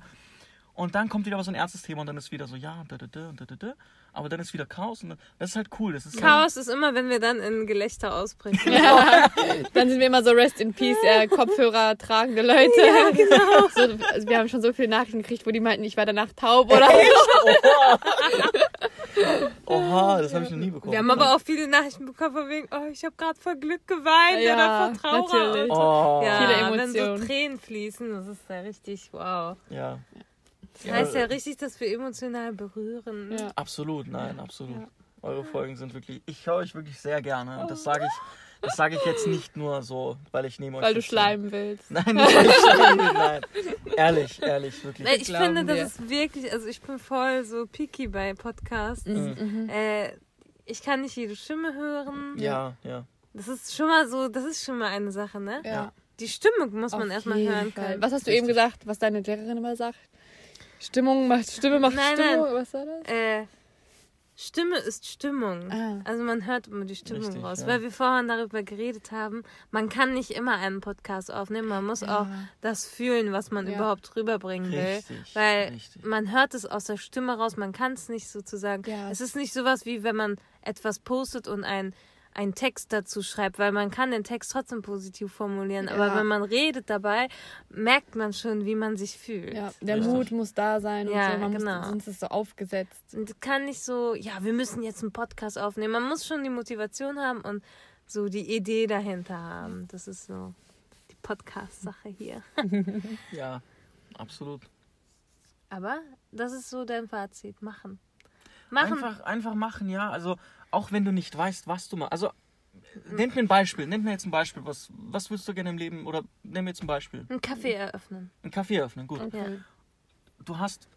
Und dann kommt wieder so ein ernstes Thema und dann ist wieder so, ja, da, da, da, und da, da, da. Aber dann ist wieder Chaos und dann, das ist halt cool. Das ist
Chaos ist immer, wenn wir dann in Gelächter ausbrechen.
Ja. Dann sind wir immer so Rest in Peace, äh, Kopfhörer tragende Leute. So, also wir haben schon so viele Nachrichten gekriegt, wo die meinten, ich war danach taub oder so.
Oha, das habe ich noch nie bekommen.
Wir haben aber auch viele Nachrichten bekommen von wegen, oh, ich habe gerade vor Glück geweint
Ja,
oder vor Trauer.
natürlich.
Oh,
Ja,
Viele
wenn so
Emotionen.
Tränen fließen, das ist ja richtig wow.
ja.
Das heißt ja richtig, dass wir emotional berühren.
Ja.
Absolut, nein, absolut. Eure Folgen sind wirklich, ich höre euch wirklich sehr gerne. Und das sage ich, das sage ich jetzt nicht nur so, weil ich neben euch
Weil du schleimen willst.
Nein, nicht weil ich schleimen will, nein. Ehrlich, ehrlich, wirklich.
Nein, ich
glauben
finde, das
wir.
ist wirklich, also ich bin voll so picky bei Podcasts.
Mhm.
Äh, ich kann nicht jede Stimme hören.
Ja, ja.
Das ist schon mal so, das ist schon mal eine Sache, ne?
Ja.
Die Stimme muss man
Auf
erstmal
jeden
hören können.
Was hast du eben gesagt, was deine Lehrerin immer sagt? Stimmung macht Stimme macht
Nein,
Stimmung.
nein.
Was war das?
Äh, Stimme ist Stimmung.
Ah.
Also man hört immer die Stimmung
Richtig,
raus.
ja.
Weil wir vorhin darüber geredet haben, man kann nicht immer einen Podcast aufnehmen. Man muss auch das fühlen, was man
Ja.
überhaupt rüberbringen will.
Richtig,
Weil
richtig.
man hört es aus der Stimme raus, man kann es nicht sozusagen.
Ja.
Es ist nicht sowas wie wenn man etwas postet und ein einen Text dazu schreibt, weil man kann den Text trotzdem positiv formulieren, aber
Ja.
wenn man redet dabei, merkt man schon, wie man sich fühlt.
Ja, der
Richtig.
Mut muss da sein und
Ja,
so. Man
genau.
muss, sonst ist es so aufgesetzt.
Und kann nicht so, ja, wir müssen jetzt einen Podcast aufnehmen. Man muss schon die Motivation haben und so die Idee dahinter haben. Das ist so die Podcast-Sache hier.
Ja, absolut.
Aber das ist so dein Fazit. Machen. Machen.
Einfach, einfach machen, ja. Also, auch wenn du nicht weißt, was du machst. Also, nennt mir ein Beispiel. Nennt mir jetzt ein Beispiel. Was, was willst du gerne im Leben? Oder nenn mir jetzt ein Beispiel.
Einen Kaffee eröffnen.
Ein Café öffnen, gut.
Ja.
Du hast,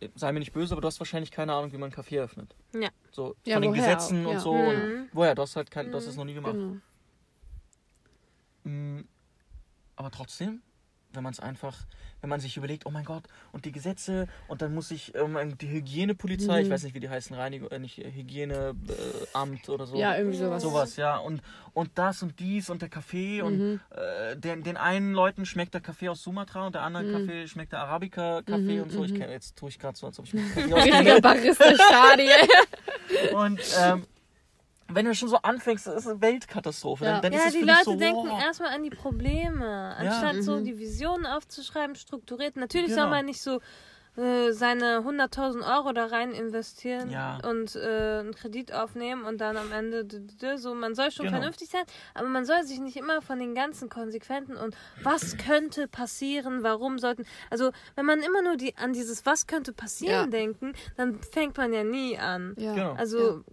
äh, sei mir nicht böse, aber du hast wahrscheinlich keine Ahnung, wie man einen Café öffnet.
Ja.
So
Ja,
von den Gesetzen
auch,
und
ja.
so.
Mhm.
Und woher? Du hast halt kein, du hast das noch nie gemacht.
Genau.
Mm, Aber trotzdem, wenn man es einfach, wenn man sich überlegt, oh mein Gott, und die Gesetze, und dann muss ich ähm, die Hygienepolizei,
Mhm.
ich weiß nicht, wie die heißen, Reinigung, äh, nicht äh, Hygieneamt oder so.
Ja, irgendwie sowas.
Sowas, ja. Und, und das und dies und der Kaffee und
Mhm.
äh, den, den einen Leuten schmeckt der Kaffee aus Sumatra und der anderen
Mhm.
Kaffee schmeckt der Arabica-Kaffee
Mhm,
und so. Ich
mhm.
kenn, jetzt tue ich gerade so, als ob ich mit Kaffee auskenne.
Richtiger Barista-Stadie.
Und ähm, wenn du schon so anfängst, das ist eine Weltkatastrophe.
Ja.
Dann, dann
Ja,
ist es
die Leute
so,
denken
wow.
erstmal an die Probleme, anstatt so
Mhm.
die Visionen aufzuschreiben, strukturiert. Natürlich
Genau.
soll man nicht so äh, seine 100.000 Euro da rein investieren
Ja.
und äh, einen Kredit aufnehmen und dann am Ende so man soll schon
Genau.
vernünftig sein, aber man soll sich nicht immer von den ganzen Konsequenzen und was könnte passieren, warum sollten also wenn man immer nur die an dieses was könnte passieren
Ja.
denken, dann fängt man ja nie an.
Ja.
Genau.
Also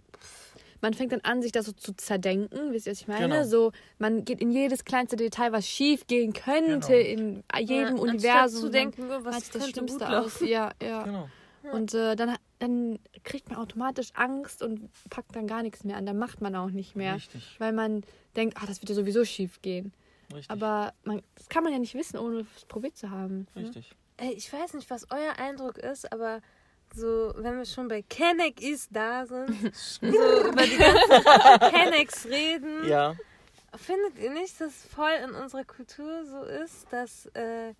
Man fängt dann an, sich das so zu zerdenken, wisst ihr, was ich meine?
Genau.
So, man geht in jedes kleinste Detail, was schief gehen könnte,
Genau.
in jedem
ja,
Universum.
zu
Man
denken, oh, was
das
könnte
Schlimmste aus. Ja, ja.
Genau.
Und äh, dann, dann kriegt man automatisch Angst und packt dann gar nichts mehr an. Dann macht man auch nicht mehr.
Richtig.
Weil man denkt, ah, das wird ja sowieso schief gehen.
Richtig.
Aber man, das kann man ja nicht wissen, ohne es probiert zu haben. ne?
Richtig.
Ey, ich weiß nicht, was euer Eindruck ist, aber so, wenn wir schon bei Kenneck ist da sind, so über die ganzen Kennecks reden,
Ja.
findet ihr nicht, dass voll in unserer Kultur so ist, dass äh,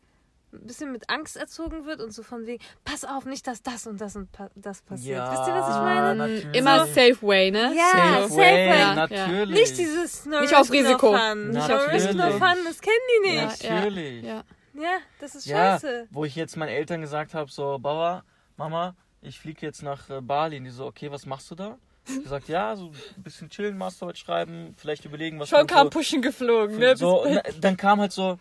ein bisschen mit Angst erzogen wird und so von wegen, pass auf, nicht, dass das und das und pa das passiert.
Ja,
Wisst ihr, was ich meine?
natürlich.
Immer safe way, ne?
Ja,
Safe
safe
way,
way.
Ja.
natürlich.
Nicht dieses No
Nicht auf
risk,
Risiko.
No fun.
Nicht
no
auf
risk, no
Risiko.
fun, das kennen die nicht.
Ja,
Natürlich.
Ja.
Ja, das ist
Ja,
scheiße.
wo ich jetzt meinen Eltern gesagt habe, so, Bauer, Mama, ich fliege jetzt nach äh, Bali. Und die so, okay, was machst du da? Ich gesagt, ja, so ein bisschen chillen, Masterarbeit schreiben, vielleicht überlegen, was
Schon kam
so,
Pushen geflogen, ne?
so na, Dann kam halt so,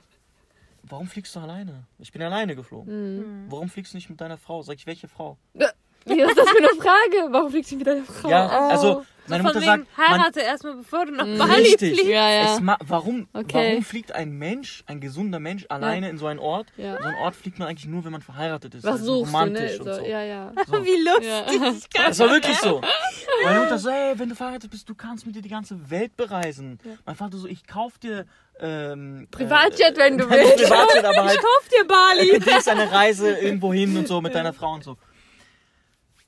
warum fliegst du alleine? Ich bin alleine geflogen.
Mhm.
Warum fliegst du nicht mit deiner Frau? Sag ich, welche Frau?
Wie ist das für eine Frage? Warum fliegt sie mit deiner Frau?
Ja,
Oh.
also meine Mutter sagt,
heirate erstmal, bevor du nach
Mhm.
Bali
Richtig.
fliegst.
Ja, ja.
warum,
Okay.
warum fliegt ein Mensch, ein gesunder Mensch, alleine in so einen Ort?
Ja.
In so einen Ort fliegt man eigentlich nur, wenn man verheiratet ist.
Was
also
suchst du,
romantisch
ne?
und
So. Ja, ja.
So.
Wie lustig.
Ja.
Ich
Das war wirklich so. Meine Mutter so, ey, wenn du verheiratet bist, du kannst mit dir die ganze Welt bereisen. Mein Vater so, ich kauf dir ähm,
Privatjet, wenn du
äh,
willst.
Privatjet, aber halt
Kauf dir Bali.
die ist eine Reise irgendwo hin und so mit deiner Frau und so.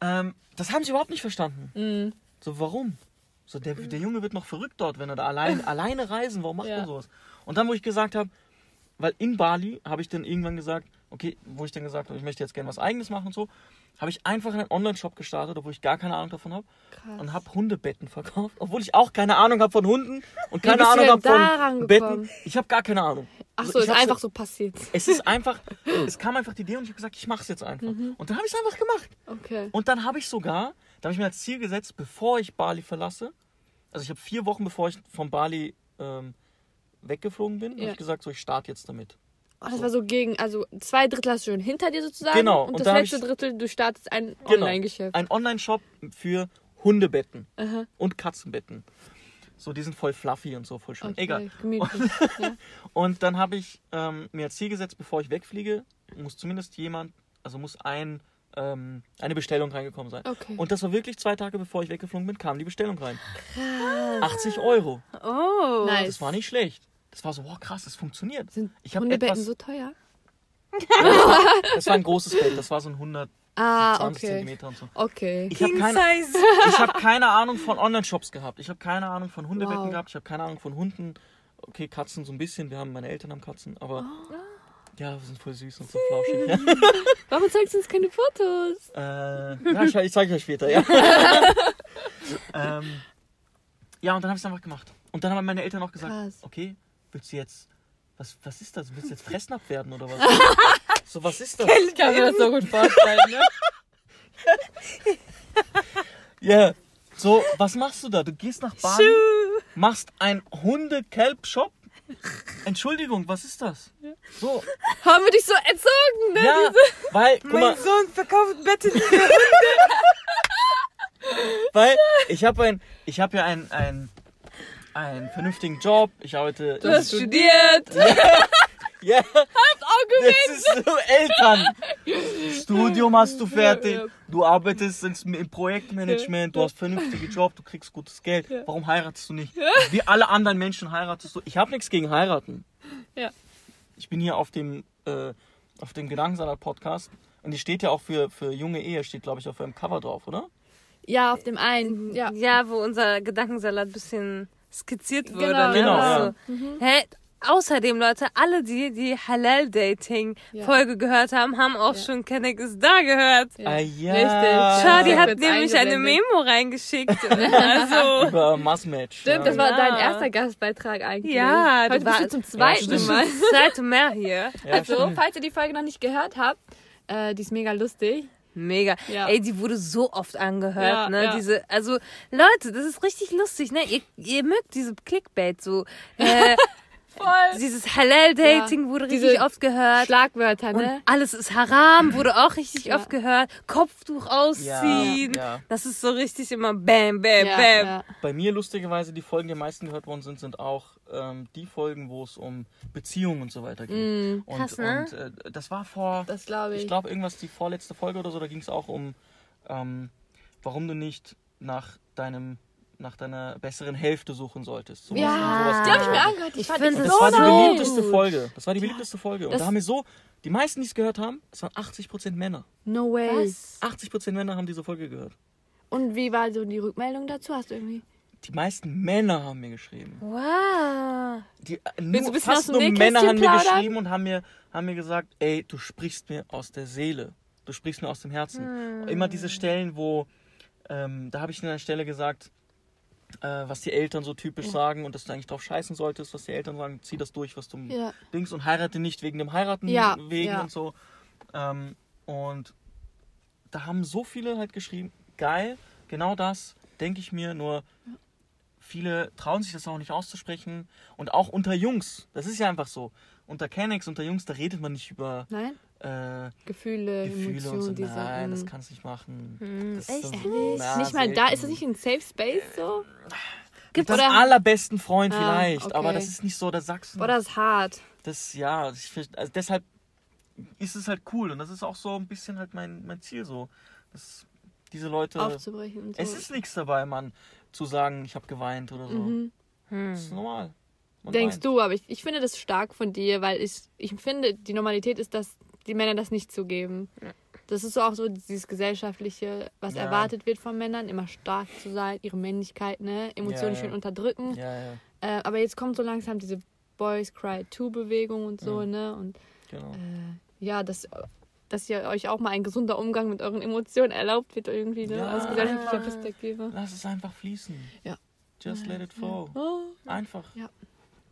Ähm, das haben sie überhaupt nicht verstanden.
Mhm.
So, warum? So, der, der Junge wird noch verrückt dort, wenn er da allein, alleine reisen. Warum macht
Ja.
man sowas? Und dann, wo ich gesagt habe, weil in Bali habe ich dann irgendwann gesagt, okay, wo ich dann gesagt habe, ich möchte jetzt gerne was eigenes machen und so, habe ich einfach einen Online-Shop gestartet, obwohl ich gar keine Ahnung davon habe. Und habe Hundebetten verkauft, obwohl ich auch keine Ahnung habe von Hunden und keine Ahnung habe von? Betten. Ich habe gar keine Ahnung.
Ach
Also
so,
ich
ist einfach so passiert.
Es ist einfach, es kam einfach die Idee und ich habe gesagt, ich mache es jetzt einfach.
Mhm.
Und dann habe ich es einfach gemacht.
Okay.
Und dann habe ich sogar Da habe ich mir als Ziel gesetzt, bevor ich Bali verlasse, also ich habe vier Wochen bevor ich von Bali ähm, weggeflogen bin,
Ja.
habe ich gesagt, so ich starte jetzt damit.
Oh, das war so gegen, also zwei Drittel hast du schon hinter dir sozusagen.
Genau,
Und,
und
das letzte Drittel, du startest ein
Genau.
Online-Geschäft.
Ein Online-Shop für Hundebetten
Aha.
und Katzenbetten. So, die sind voll fluffy und so, voll schön.
Okay,
Egal.
gemütlich. ja.
Und dann habe ich ähm, mir als Ziel gesetzt, bevor ich wegfliege, muss zumindest jemand, also muss ein, ähm, eine Bestellung reingekommen sein.
Okay.
Und das war wirklich zwei Tage bevor ich weggeflogen bin, kam die Bestellung rein. 80 Euro.
Oh.
Nice.
Das war nicht schlecht. Das war so, wow, krass, das funktioniert.
Sind
Ich
Hundebetten
etwas-
so teuer?
Das war ein großes Bett, das war so ein 120
Ah, okay.
Zentimeter und so.
Okay.
Ich habe
King
keine,
Size.
ich hab keine Ahnung von Online-Shops gehabt. Ich habe keine Ahnung von Hundebetten
Wow.
gehabt. Ich habe keine Ahnung von Hunden. Okay, Katzen so ein bisschen. Wir haben meine Eltern haben Katzen, aber
Oh.
Ja, wir sind voll süß und so flauschig.
Warum zeigst du uns keine Fotos?
äh, ja ich, ich zeige euch später. Ja. ähm, ja, und dann habe ich es einfach gemacht. Und dann haben meine Eltern auch gesagt,
Krass.
okay, willst du jetzt, was, was ist das? Willst du jetzt Fressnapf werden oder was? so, was ist das?
Ich kann mir das so gut vorstellen, ne?
Ja, so, was machst du da? Du gehst nach Bali, machst ein Hunde-Kelp-Shop. Entschuldigung, was ist das? So,
Haben wir dich so erzogen, ne?
ja, weil, guck mal,
Sohn verkauft Betten.
weil ich habe ein, ich habe ja ein, ein, einen vernünftigen Job. Ich arbeite.
Du hast studiert.
ja,
Argument.
das ist so Eltern. Studium hast du fertig.
Ja, ja.
Du arbeitest ins, im Projektmanagement. Du hast vernünftigen Job. Du kriegst gutes Geld. Warum heiratest du nicht? Wie alle anderen Menschen heiratest du. Ich habe nichts gegen heiraten.
Ja.
Ich bin hier auf dem, äh, auf dem Gedankensalat-Podcast. Und die steht ja auch für, für junge Ehe, steht glaube ich auf eurem Cover drauf, oder?
Ja, auf dem einen. Ja.
Ja, wo unser Gedankensalat ein bisschen skizziert wurde.
Genau,
ne?
genau,
Also,
Mhm.
Hä? Außerdem, Leute, alle, die die Halal-Dating-Folge gehört haben, haben auch
Ja.
schon Kenneck ist da gehört.
Ja.
Ah, ja.
Richtig.
Schadi
Ja.
hat nämlich eine. Memo reingeschickt. also,
Über Massmatch.
Stimmt, das war
Ja.
dein erster Gastbeitrag eigentlich.
Ja, du
Heute bist du
warst-
zum zweiten
Ja.
Mal.
zweite mehr hier.
Ja,
Also,
stimmt.
falls ihr die Folge noch nicht gehört habt, äh, die ist mega lustig.
Mega.
Ja.
Ey, die wurde so oft angehört,
Ja,
ne?
ja.
Diese, also, Leute, das ist richtig lustig, ne? Ihr, ihr mögt diese Clickbait so. Äh,
Voll.
dieses Halal-Dating wurde richtig
Diese
oft gehört.
Schlagwörter,
Und
ne?
alles ist haram, wurde auch richtig
Ja.
oft gehört. Kopftuch ausziehen.
Ja, ja.
Das ist so richtig immer bam, bam,
Ja,
bam.
ja.
Bei mir lustigerweise die Folgen, die am meisten gehört worden sind, sind auch ähm, die Folgen, wo es um Beziehungen und so weiter geht.
Mm,
und
krass, ne?
und äh, das war vor,
das glaube ich.
ich glaube irgendwas die vorletzte Folge oder so, da ging es auch um, ähm, warum du nicht nach deinem nach deiner besseren Hälfte suchen solltest. Sowas,
ja,
sowas
die habe ich mir angehört. Ich,
Ich
fand
Das
so
war die beliebteste Folge. Das war die beliebteste Folge. Und
Das-
da haben wir so, die meisten, die es gehört haben, das waren 80% Männer.
No way.
Was?
80% Männer haben diese Folge gehört.
Und wie war so die Rückmeldung dazu? Hast du irgendwie.
Die meisten Männer haben mir geschrieben.
Wow.
Die, äh, nur, fast nur Männer haben mir geschrieben und haben mir, haben mir gesagt, ey, du sprichst mir aus der Seele. Du sprichst mir aus dem Herzen.
Hm.
Immer diese Stellen, wo, ähm, da habe ich an einer Stelle gesagt, was die Eltern so typisch sagen und dass du eigentlich drauf scheißen solltest, was die Eltern sagen, zieh das durch, was du
Ja.
denkst und heirate nicht wegen dem Heiraten
Ja,
wegen
ja.
und so. Ähm, und da haben so viele halt geschrieben, geil, genau das denke ich mir, nur viele trauen sich das auch nicht auszusprechen. Und auch unter Jungs, das ist ja einfach so. Unter Kennex, unter Jungs, da redet man nicht über
Nein?
Äh,
Gefühle,
Gefühle und so.
Emotionen, die
Nein, das kannst du nicht machen.
Hm, echt?
so- na,
nicht mal da? Ist das nicht ein Safe Space so?
Mit deinem
oder-
allerbesten Freund
Ah,
vielleicht,
okay.
aber das ist nicht so, da sagst du
Oder ist hart?
das, ja, ich, also deshalb ist es halt cool und das ist auch so ein bisschen halt mein, mein Ziel so. Das, diese Leute,
Aufzubrechen und so.
es ist nichts dabei, Mann, zu sagen, ich habe geweint oder so.
Mhm.
Das ist normal. Man
Denkst
weint.
du, aber ich, ich finde das stark von dir, weil ich, ich finde, die Normalität ist, dass die Männer das nicht zugeben. Das ist so auch so dieses gesellschaftliche, was
Ja.
erwartet wird von Männern, immer stark zu sein, ihre Männlichkeit, ne, Emotionen
Ja, ja.
schön unterdrücken.
Ja, ja,
Äh, aber jetzt kommt so langsam diese Boys Cry 2 Bewegung und so,
Mhm.
ne, und
genau.
äh, ja, dass, dass ihr euch auch mal ein gesunder Umgang mit euren Emotionen erlaubt wird irgendwie, ne,
Ja.
aus gesellschaftlicher Perspektive.
Lass es einfach fließen.
Ja.
Just let it flow.
Oh,
Einfach.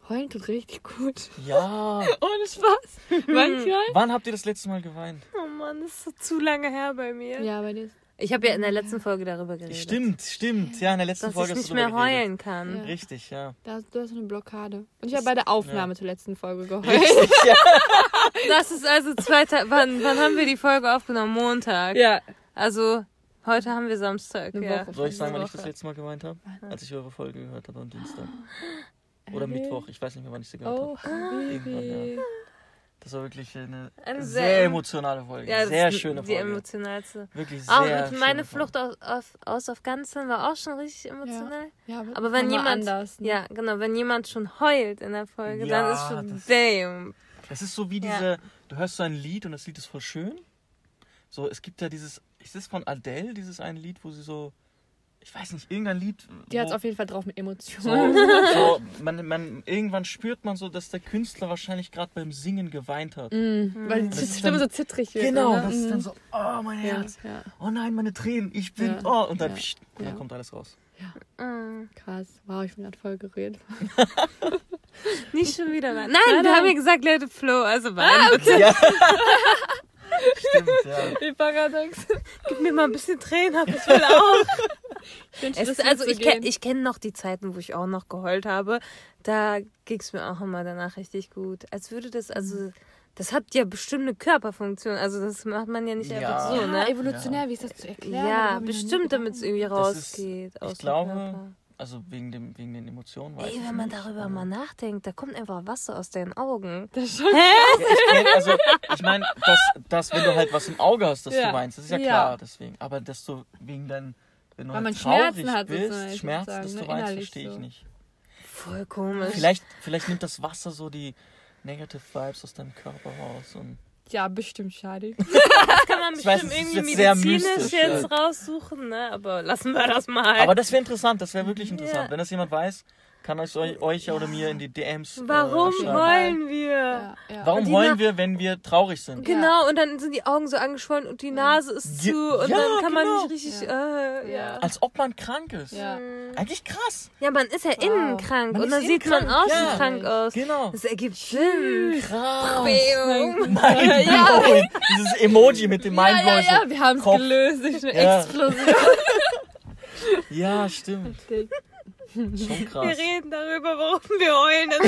Heulen tut richtig gut.
Ja.
Ohne Spaß. Manchmal.
Wann habt ihr das letzte Mal geweint?
Oh Mann, das ist so zu lange her bei mir.
Ja, bei dir ist
Ich habe ja in der letzten Folge darüber geredet.
Stimmt, stimmt. Ja, in der letzten
Dass
Folge
ich
hast
nicht
du
mehr
darüber geredet.
heulen kann.
Ja.
Richtig, ja.
Da, du hast eine Blockade. Und ich habe bei der Aufnahme zur letzten Folge geheult.
Richtig, ja.
Das ist also zweiter. Wann, wann haben wir die Folge aufgenommen? Montag.
Ja.
Also heute haben wir Samstag.
Eine
Ja.
Woche.
Soll ich sagen, wann ich das letzte Mal geweint habe? Als ich eure Folge gehört habe am Dienstag. Oder Mittwoch. Ich weiß nicht mehr, wann ich sie gehört
Oh,
habe. Irgendwann, ja. Das war wirklich eine,
Eine
sehr,
sehr-
emotionale Folge.
Ja, das
sehr schöne
Die
Folge.
emotionalste.
Wirklich
Auch
sehr
mit meine. Flucht aus, aus, aus Afghanistan war auch schon richtig emotional.
Ja,
Aber wenn jemand,
Anders, ne?
ja genau, wenn jemand schon heult in der Folge, dann
Ja,
ist schon
das-
damn.
Es ist so wie
Ja.
diese, du hörst so ein Lied und das Lied ist voll schön. So, es gibt ja dieses, ist das von Adele, dieses eine Lied, wo sie so, ich weiß nicht, irgendein Lied.
Die hat es auf jeden Fall drauf mit
so,
Emotionen.
so man, man, irgendwann spürt man so, dass der Künstler wahrscheinlich gerade beim Singen geweint hat.
Mhm. Weil die
Das ist
Stimme
dann-
so zittrig wird.
Genau,
ne?
das ist
Mhm.
dann so, oh mein
ja,
Herz,
ja,
oh nein, meine Tränen, ich bin,
Ja.
oh, und dann,
Ja.
pssst, und dann kommt alles raus.
Mm.
krass. Wow, ich bin gerade voll gerührt.
Nicht schon wieder rein. Nein,
Nein,
wir
nein.
haben ja gesagt, let it flow, also wein bitte.
Ja. Stimmt, ja.
Wie paradox.
Gib mir mal ein bisschen Tränen, hab ich will auch.
Ich
Es ist, also ich kenne ich kenn noch die Zeiten, wo ich auch noch geheult habe. Da ging es mir auch immer danach richtig gut. Als würde das, also das hat ja bestimmte Körperfunktion. Also das macht man ja nicht
Ja.
einfach so,
ja,
ne?
evolutionär, wie ist das zu erklären?
Ja, bestimmt, damit es irgendwie
Das ist-
rausgeht.
ich
aus dem
glaube,
Körper.
Also wegen, dem, wegen den Emotionen. Weiß
Ey,
ich
wenn man
nicht.
darüber mal nachdenkt, da kommt einfach Wasser aus deinen Augen.
Das ist schon
Ja, ich also, ich meine, dass, dass wenn du halt was im Auge hast, dass
Ja.
du weinst, das ist ja
Ja.
klar, deswegen. Aber dass du wegen deinen, wenn du
Weil
halt
man
traurig
Schmerzen hat,
bist, Schmerz,
würd sagen,
dass du weinst, verstehe ich
so.
nicht.
Voll komisch.
Vielleicht, vielleicht nimmt das Wasser so die Negative Vibes aus deinem Körper raus. Und
Ja, bestimmt schade.
Das kann man
Ich weiß,
bestimmt
es ist
irgendwie
jetzt sehr
medizinisch
mystisch,
jetzt
ja.
raussuchen, ne? Aber lassen wir das mal.
aber das wäre interessant, das wäre wirklich interessant.
Ja.
Wenn das jemand weiß, kann euch, euch oder mir in die DMs.
Warum
äh,
heulen wir?
Ja, ja.
Warum heulen
Na-
wir, wenn wir traurig sind?
Genau, und dann sind die Augen so angeschwollen und die Nase ist
Ja,
zu und
ja,
dann kann man
genau.
nicht richtig. Äh, ja.
Als ob man krank ist.
Ja.
Eigentlich krass.
ja, man ist ja innen krank
Man
und dann sieht man außen
ja.
krank aus.
Genau.
Das ergibt Sinn.
Krass. Mindblowing. Dieses Emoji mit dem
Ja, ja,
Mindblowing.
ja, wir haben es gelöst. Ich eine
Ja.
Explosion.
Ja, stimmt. Schon
Wir
krass.
reden darüber, warum wir heulen. Das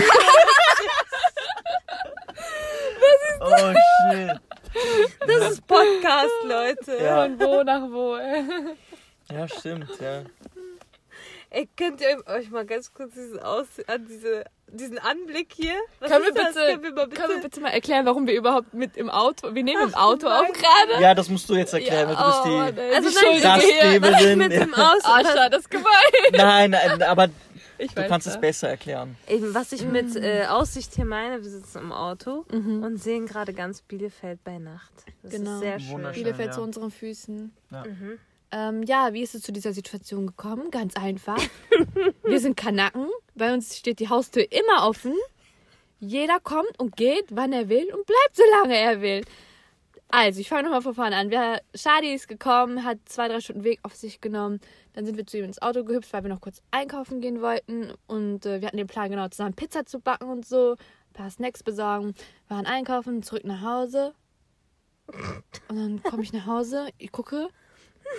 Oh shit.
das ist Podcast, Leute.
Ja.
Von wo nach wo.
Ja, stimmt, ja.
Ey, könnt ihr euch mal ganz kurz diesen, Aus an diese, diesen Anblick hier? Was
Können wir, bitte,
Können wir mal bitte?
können wir bitte mal erklären, warum wir überhaupt mit im Auto, wir nehmen im Auto auf gerade?
Ja, das musst du jetzt erklären, weil du bist
oh,
die.
Mann, ey,
Also.
Gastgeberin.
mit dem.
Ah, schade, das ist gemein.
Nein, nein, aber
Ich
du kannst
das.
es besser erklären.
Eben, was ich mit
Mhm.
äh, Aussicht hier meine, wir sitzen im Auto und sehen gerade ganz Bielefeld bei Nacht. Das
Genau.
ist sehr schön.
Bielefeld
ja.
zu unseren Füßen.
Ja.
Ähm, ja, wie ist es zu dieser Situation gekommen? Ganz einfach. Wir sind Kanaken. Bei uns steht die Haustür immer offen. Jeder kommt und geht, wann er will und bleibt so lange er will. Also, ich fange nochmal von vorne an. Wir, Shadi ist gekommen, hat zwei, drei Stunden Weg auf sich genommen. Dann sind wir zu ihm ins Auto gehüpft, weil wir noch kurz einkaufen gehen wollten. Und äh, wir hatten den Plan, genau zusammen Pizza zu backen und so. Ein paar Snacks besorgen. Waren einkaufen, zurück nach Hause. Und dann komme ich nach Hause, ich gucke,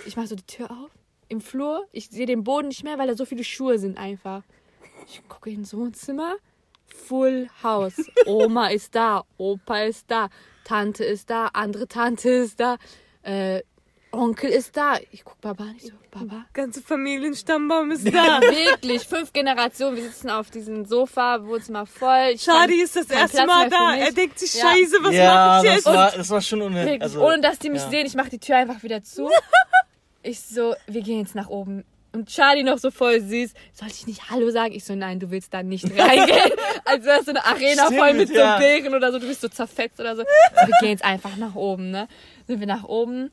ich mache so die Tür auf, im Flur. Ich sehe den Boden nicht mehr, weil da so viele Schuhe sind einfach. Ich gucke ins Wohnzimmer, Full House. Oma ist da, Opa ist da, Tante ist da, andere Tante ist da, äh, Onkel ist da. Ich guck Baba nicht so, Baba.
Ganze Familienstammbaum ist da.
Wirklich, fünf Generationen. Wir sitzen auf diesem Sofa, Wohnzimmer voll. Ich kann-
ist das erste Mal da. Er denkt sich,
Ja.
scheiße, was
ja,
mache ich
das
jetzt?
war, das war schon unnötig.
Wirklich,
Also,
ohne dass die mich
ja.
sehen. Ich mache die Tür einfach wieder zu. Ich so, wir gehen jetzt nach oben. Und Charlie noch so voll süß. Sollte ich nicht Hallo sagen? Ich so, nein, du willst da nicht reingehen. Als wäre es so eine Arena
Stimmt,
voll mit
ja.
so Bären oder so. Du bist so zerfetzt oder so. Wir gehen jetzt einfach nach oben, ne? Sind wir nach oben.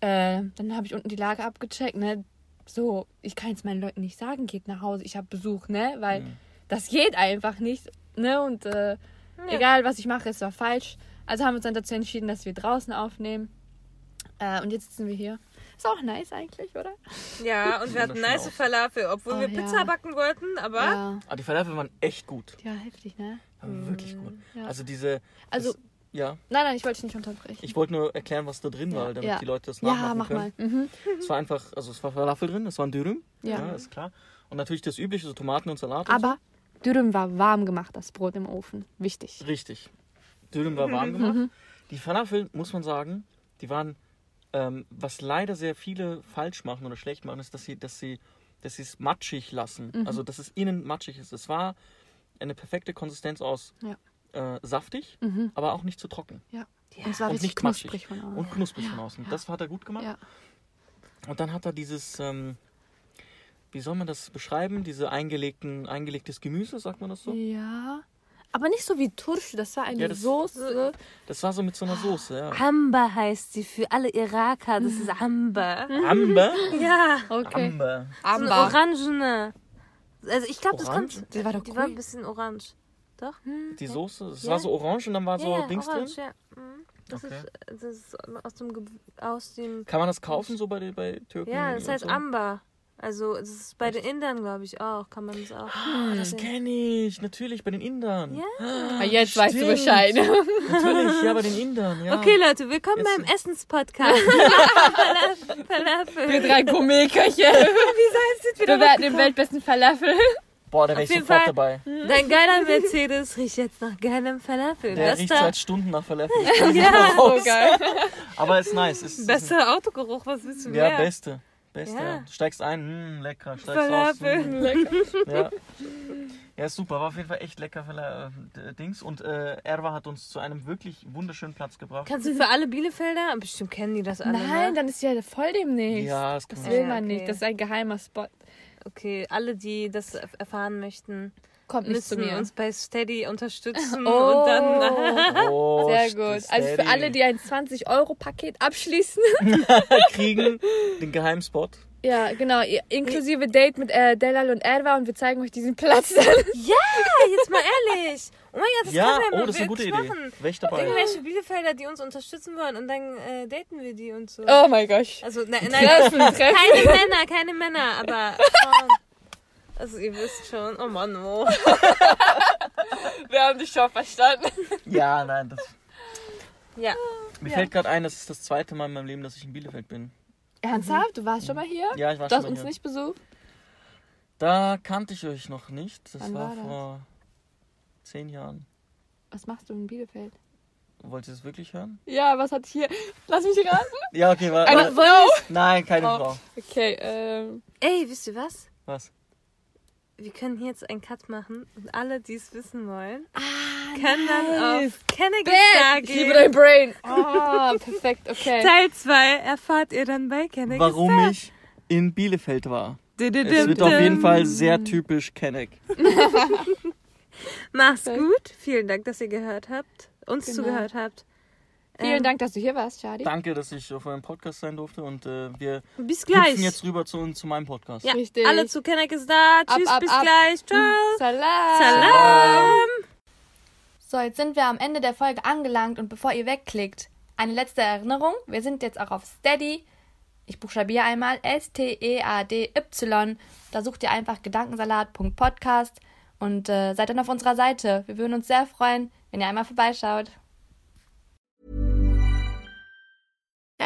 Äh, dann habe ich unten die Lage abgecheckt, ne? So, ich kann jetzt meinen Leuten nicht sagen, geht nach Hause, ich habe Besuch, ne? Weil
Mhm.
das geht einfach nicht, ne? Und äh, egal, was ich mache, es war falsch. Also haben wir uns dann dazu entschieden, dass wir draußen aufnehmen. Äh, und jetzt sitzen wir hier. Ist auch nice eigentlich, oder?
Ja, und wir hatten nice. Falafel, obwohl
Oh,
wir
ja.
Pizza backen wollten, aber
Ja,
Aber die Falafel waren echt gut.
ja heftig, ne?
Waren wirklich gut.
Ja.
Also diese.
Also,
das, Ja,
Nein, nein, ich wollte dich nicht unterbrechen.
ich wollte nur erklären, was da drin war, damit
ja.
die Leute das
ja,
nachmachen
mach
können.
mal. Mhm.
Es war einfach, also es war Falafel drin, es war ein Dürüm.
Ja.
Ja, ist klar. Und natürlich das übliche, so Tomaten und Salat. und
Aber Dürüm war warm gemacht, das Brot im Ofen. Wichtig.
so. Richtig. Dürüm war warm
Mhm.
gemacht. Die Falafel, muss man sagen, die waren, ähm, was leider sehr viele falsch machen oder schlecht machen, ist, dass sie, dass sie, dass sie es matschig lassen.
Mhm.
Also, dass es innen matschig ist. Es war eine perfekte Konsistenz aus
Ja.
äh, saftig,
Mhm.
aber auch nicht zu trocken.
Ja. Und es war
und
richtig
nicht matschig.
knusprig von außen.
Und knusprig
Ja,
von außen.
ja.
Das hat er gut gemacht.
Ja.
Und dann hat er dieses, ähm, wie soll man das beschreiben? Diese eingelegten, eingelegtes Gemüse, sagt man das so?
Ja. Aber nicht so wie Tursch, das war eine
Ja, das-
Soße.
Das war so mit so einer Soße, ja.
Amber heißt sie für alle Iraker. Das ist Amber.
Amber?
Ja.
Okay.
Amber.
So eine orangene. Also ich glaube, das
Orange?
kommt.
Die war doch
Die war ein bisschen orange. Doch?
Die Soße, es
Ja.
war so orange und dann war so
ja,
Dings
orange,
drin.
ja. Mhm. Das,
Okay.
ist, das ist aus dem, aus dem
Kann man das kaufen so bei, bei Türken?
Ja, das heißt
so?
Amber. Also das ist bei den Indern, glaube ich, auch. Kann man das auch.
Ah, das kenne ich, natürlich, bei den Indern.
Ja.
Ah, jetzt weißt du
Stimmt.
Bescheid.
Natürlich, ja, bei den Indern, ja.
Okay, Leute, willkommen
Jetzt-
beim Essenspodcast. Falafel.
Wir drei Gourmetköche.
Wieso ist jetzt wieder
Wir werden den weltbesten Falafel.
Boah, da wäre ich sofort
Fall-
dabei.
Dein geiler Mercedes riecht jetzt nach geilem Falafel.
Der riecht
Bester,
seit Stunden nach Falafel.
Ja.
So geil.
Aber ist nice. Ist, ist,
bester Autogeruch, was willst du
ja,
mehr?
beste. Beste,
Ja.
ja. Du steigst ein, hm, lecker. Steigst
Falafel.
hm, ja. ja, ist super. War auf jeden Fall echt lecker Fala- äh, Dings. Und äh, Erwa hat uns zu einem wirklich wunderschönen Platz gebracht.
Kannst du für alle Bielefelder? Bestimmt kennen die das alle.
Nein,
ne?
dann ist ja voll demnächst.
Ja, das
Das
man
will
Ja,
man
okay.
nicht. Das ist ein geheimer Spot.
Okay, alle, die das erfahren möchten,
Kommt nicht zu
müssen
mir.
uns bei Steady unterstützen
Oh.
und dann.
Oh,
Sehr gut. Also für
steady.
alle, die ein 20-Euro-Paket abschließen.
kriegen den Geheimspot.
Ja, genau. Inklusive Date mit äh, Delal und Erwa und wir zeigen euch diesen Platz.
ja, jetzt mal ehrlich. Oh mein Gott, das
Ja,
können wir
oh, das ist eine gute Idee.
machen.
Wäre dabei.
Irgendwelche Bielefelder, die uns unterstützen wollen und dann äh, daten wir die und so.
oh mein Gott.
Also, nein, nein, keine Männer, keine Männer, aber Frauen. Also, ihr wisst schon. Oh Mann, oh.
Wir haben dich schon verstanden.
Ja, nein, das.
Ja.
Mir fällt gerade ein, das ist das zweite Mal in meinem Leben, dass ich in Bielefeld bin.
Ernsthaft? Du warst schon mal hier?
Ja, ich war
Du hast
schon mal
uns
hier.
nicht besucht?
Da kannte ich euch noch nicht. Das
Wann
war,
war das?
vor zehn Jahren.
Was machst du in Bielefeld?
Wollt ihr es wirklich hören?
Ja, was hat hier... Lass mich raten.
Ja, okay, war,
Eine Frau.
Nein, keine
Oh.
Frau.
Okay, ähm...
Ey, wisst ihr was?
Was?
Wir können hier jetzt einen Cut machen und alle, die es wissen wollen, können dann auf Kennegistar
Ich liebe
gehen.
dein Brain. Oh, perfekt, okay.
Teil 2 erfahrt ihr dann bei Kennegistar.
Warum ich in Bielefeld war. Es wird auf jeden. Fall sehr typisch Kenneck.
Mach's gut. Vielen Dank, dass ihr gehört habt. Uns
Genau.
zugehört habt.
Vielen
Ähm,
Dank, dass du hier warst, Shadi.
Danke, dass ich auf eurem Podcast sein durfte und äh, wir
Bis
hüpfen
gleich.
jetzt rüber zu, zu meinem Podcast.
ja,
Richtig.
alle zu Kennegistar.
Ab,
Tschüss,
ab,
bis
ab.
gleich. Ciao.
Salam.
Salam.
So, jetzt sind wir am Ende der Folge angelangt und bevor ihr wegklickt, eine letzte Erinnerung. Wir sind jetzt auch auf Steady. Ich buchstabiere einmal S-T-E-A-D-Y. Da sucht ihr einfach gedankensalat.podcast und äh, seid dann auf unserer Seite. Wir würden uns sehr freuen, wenn ihr einmal vorbeischaut.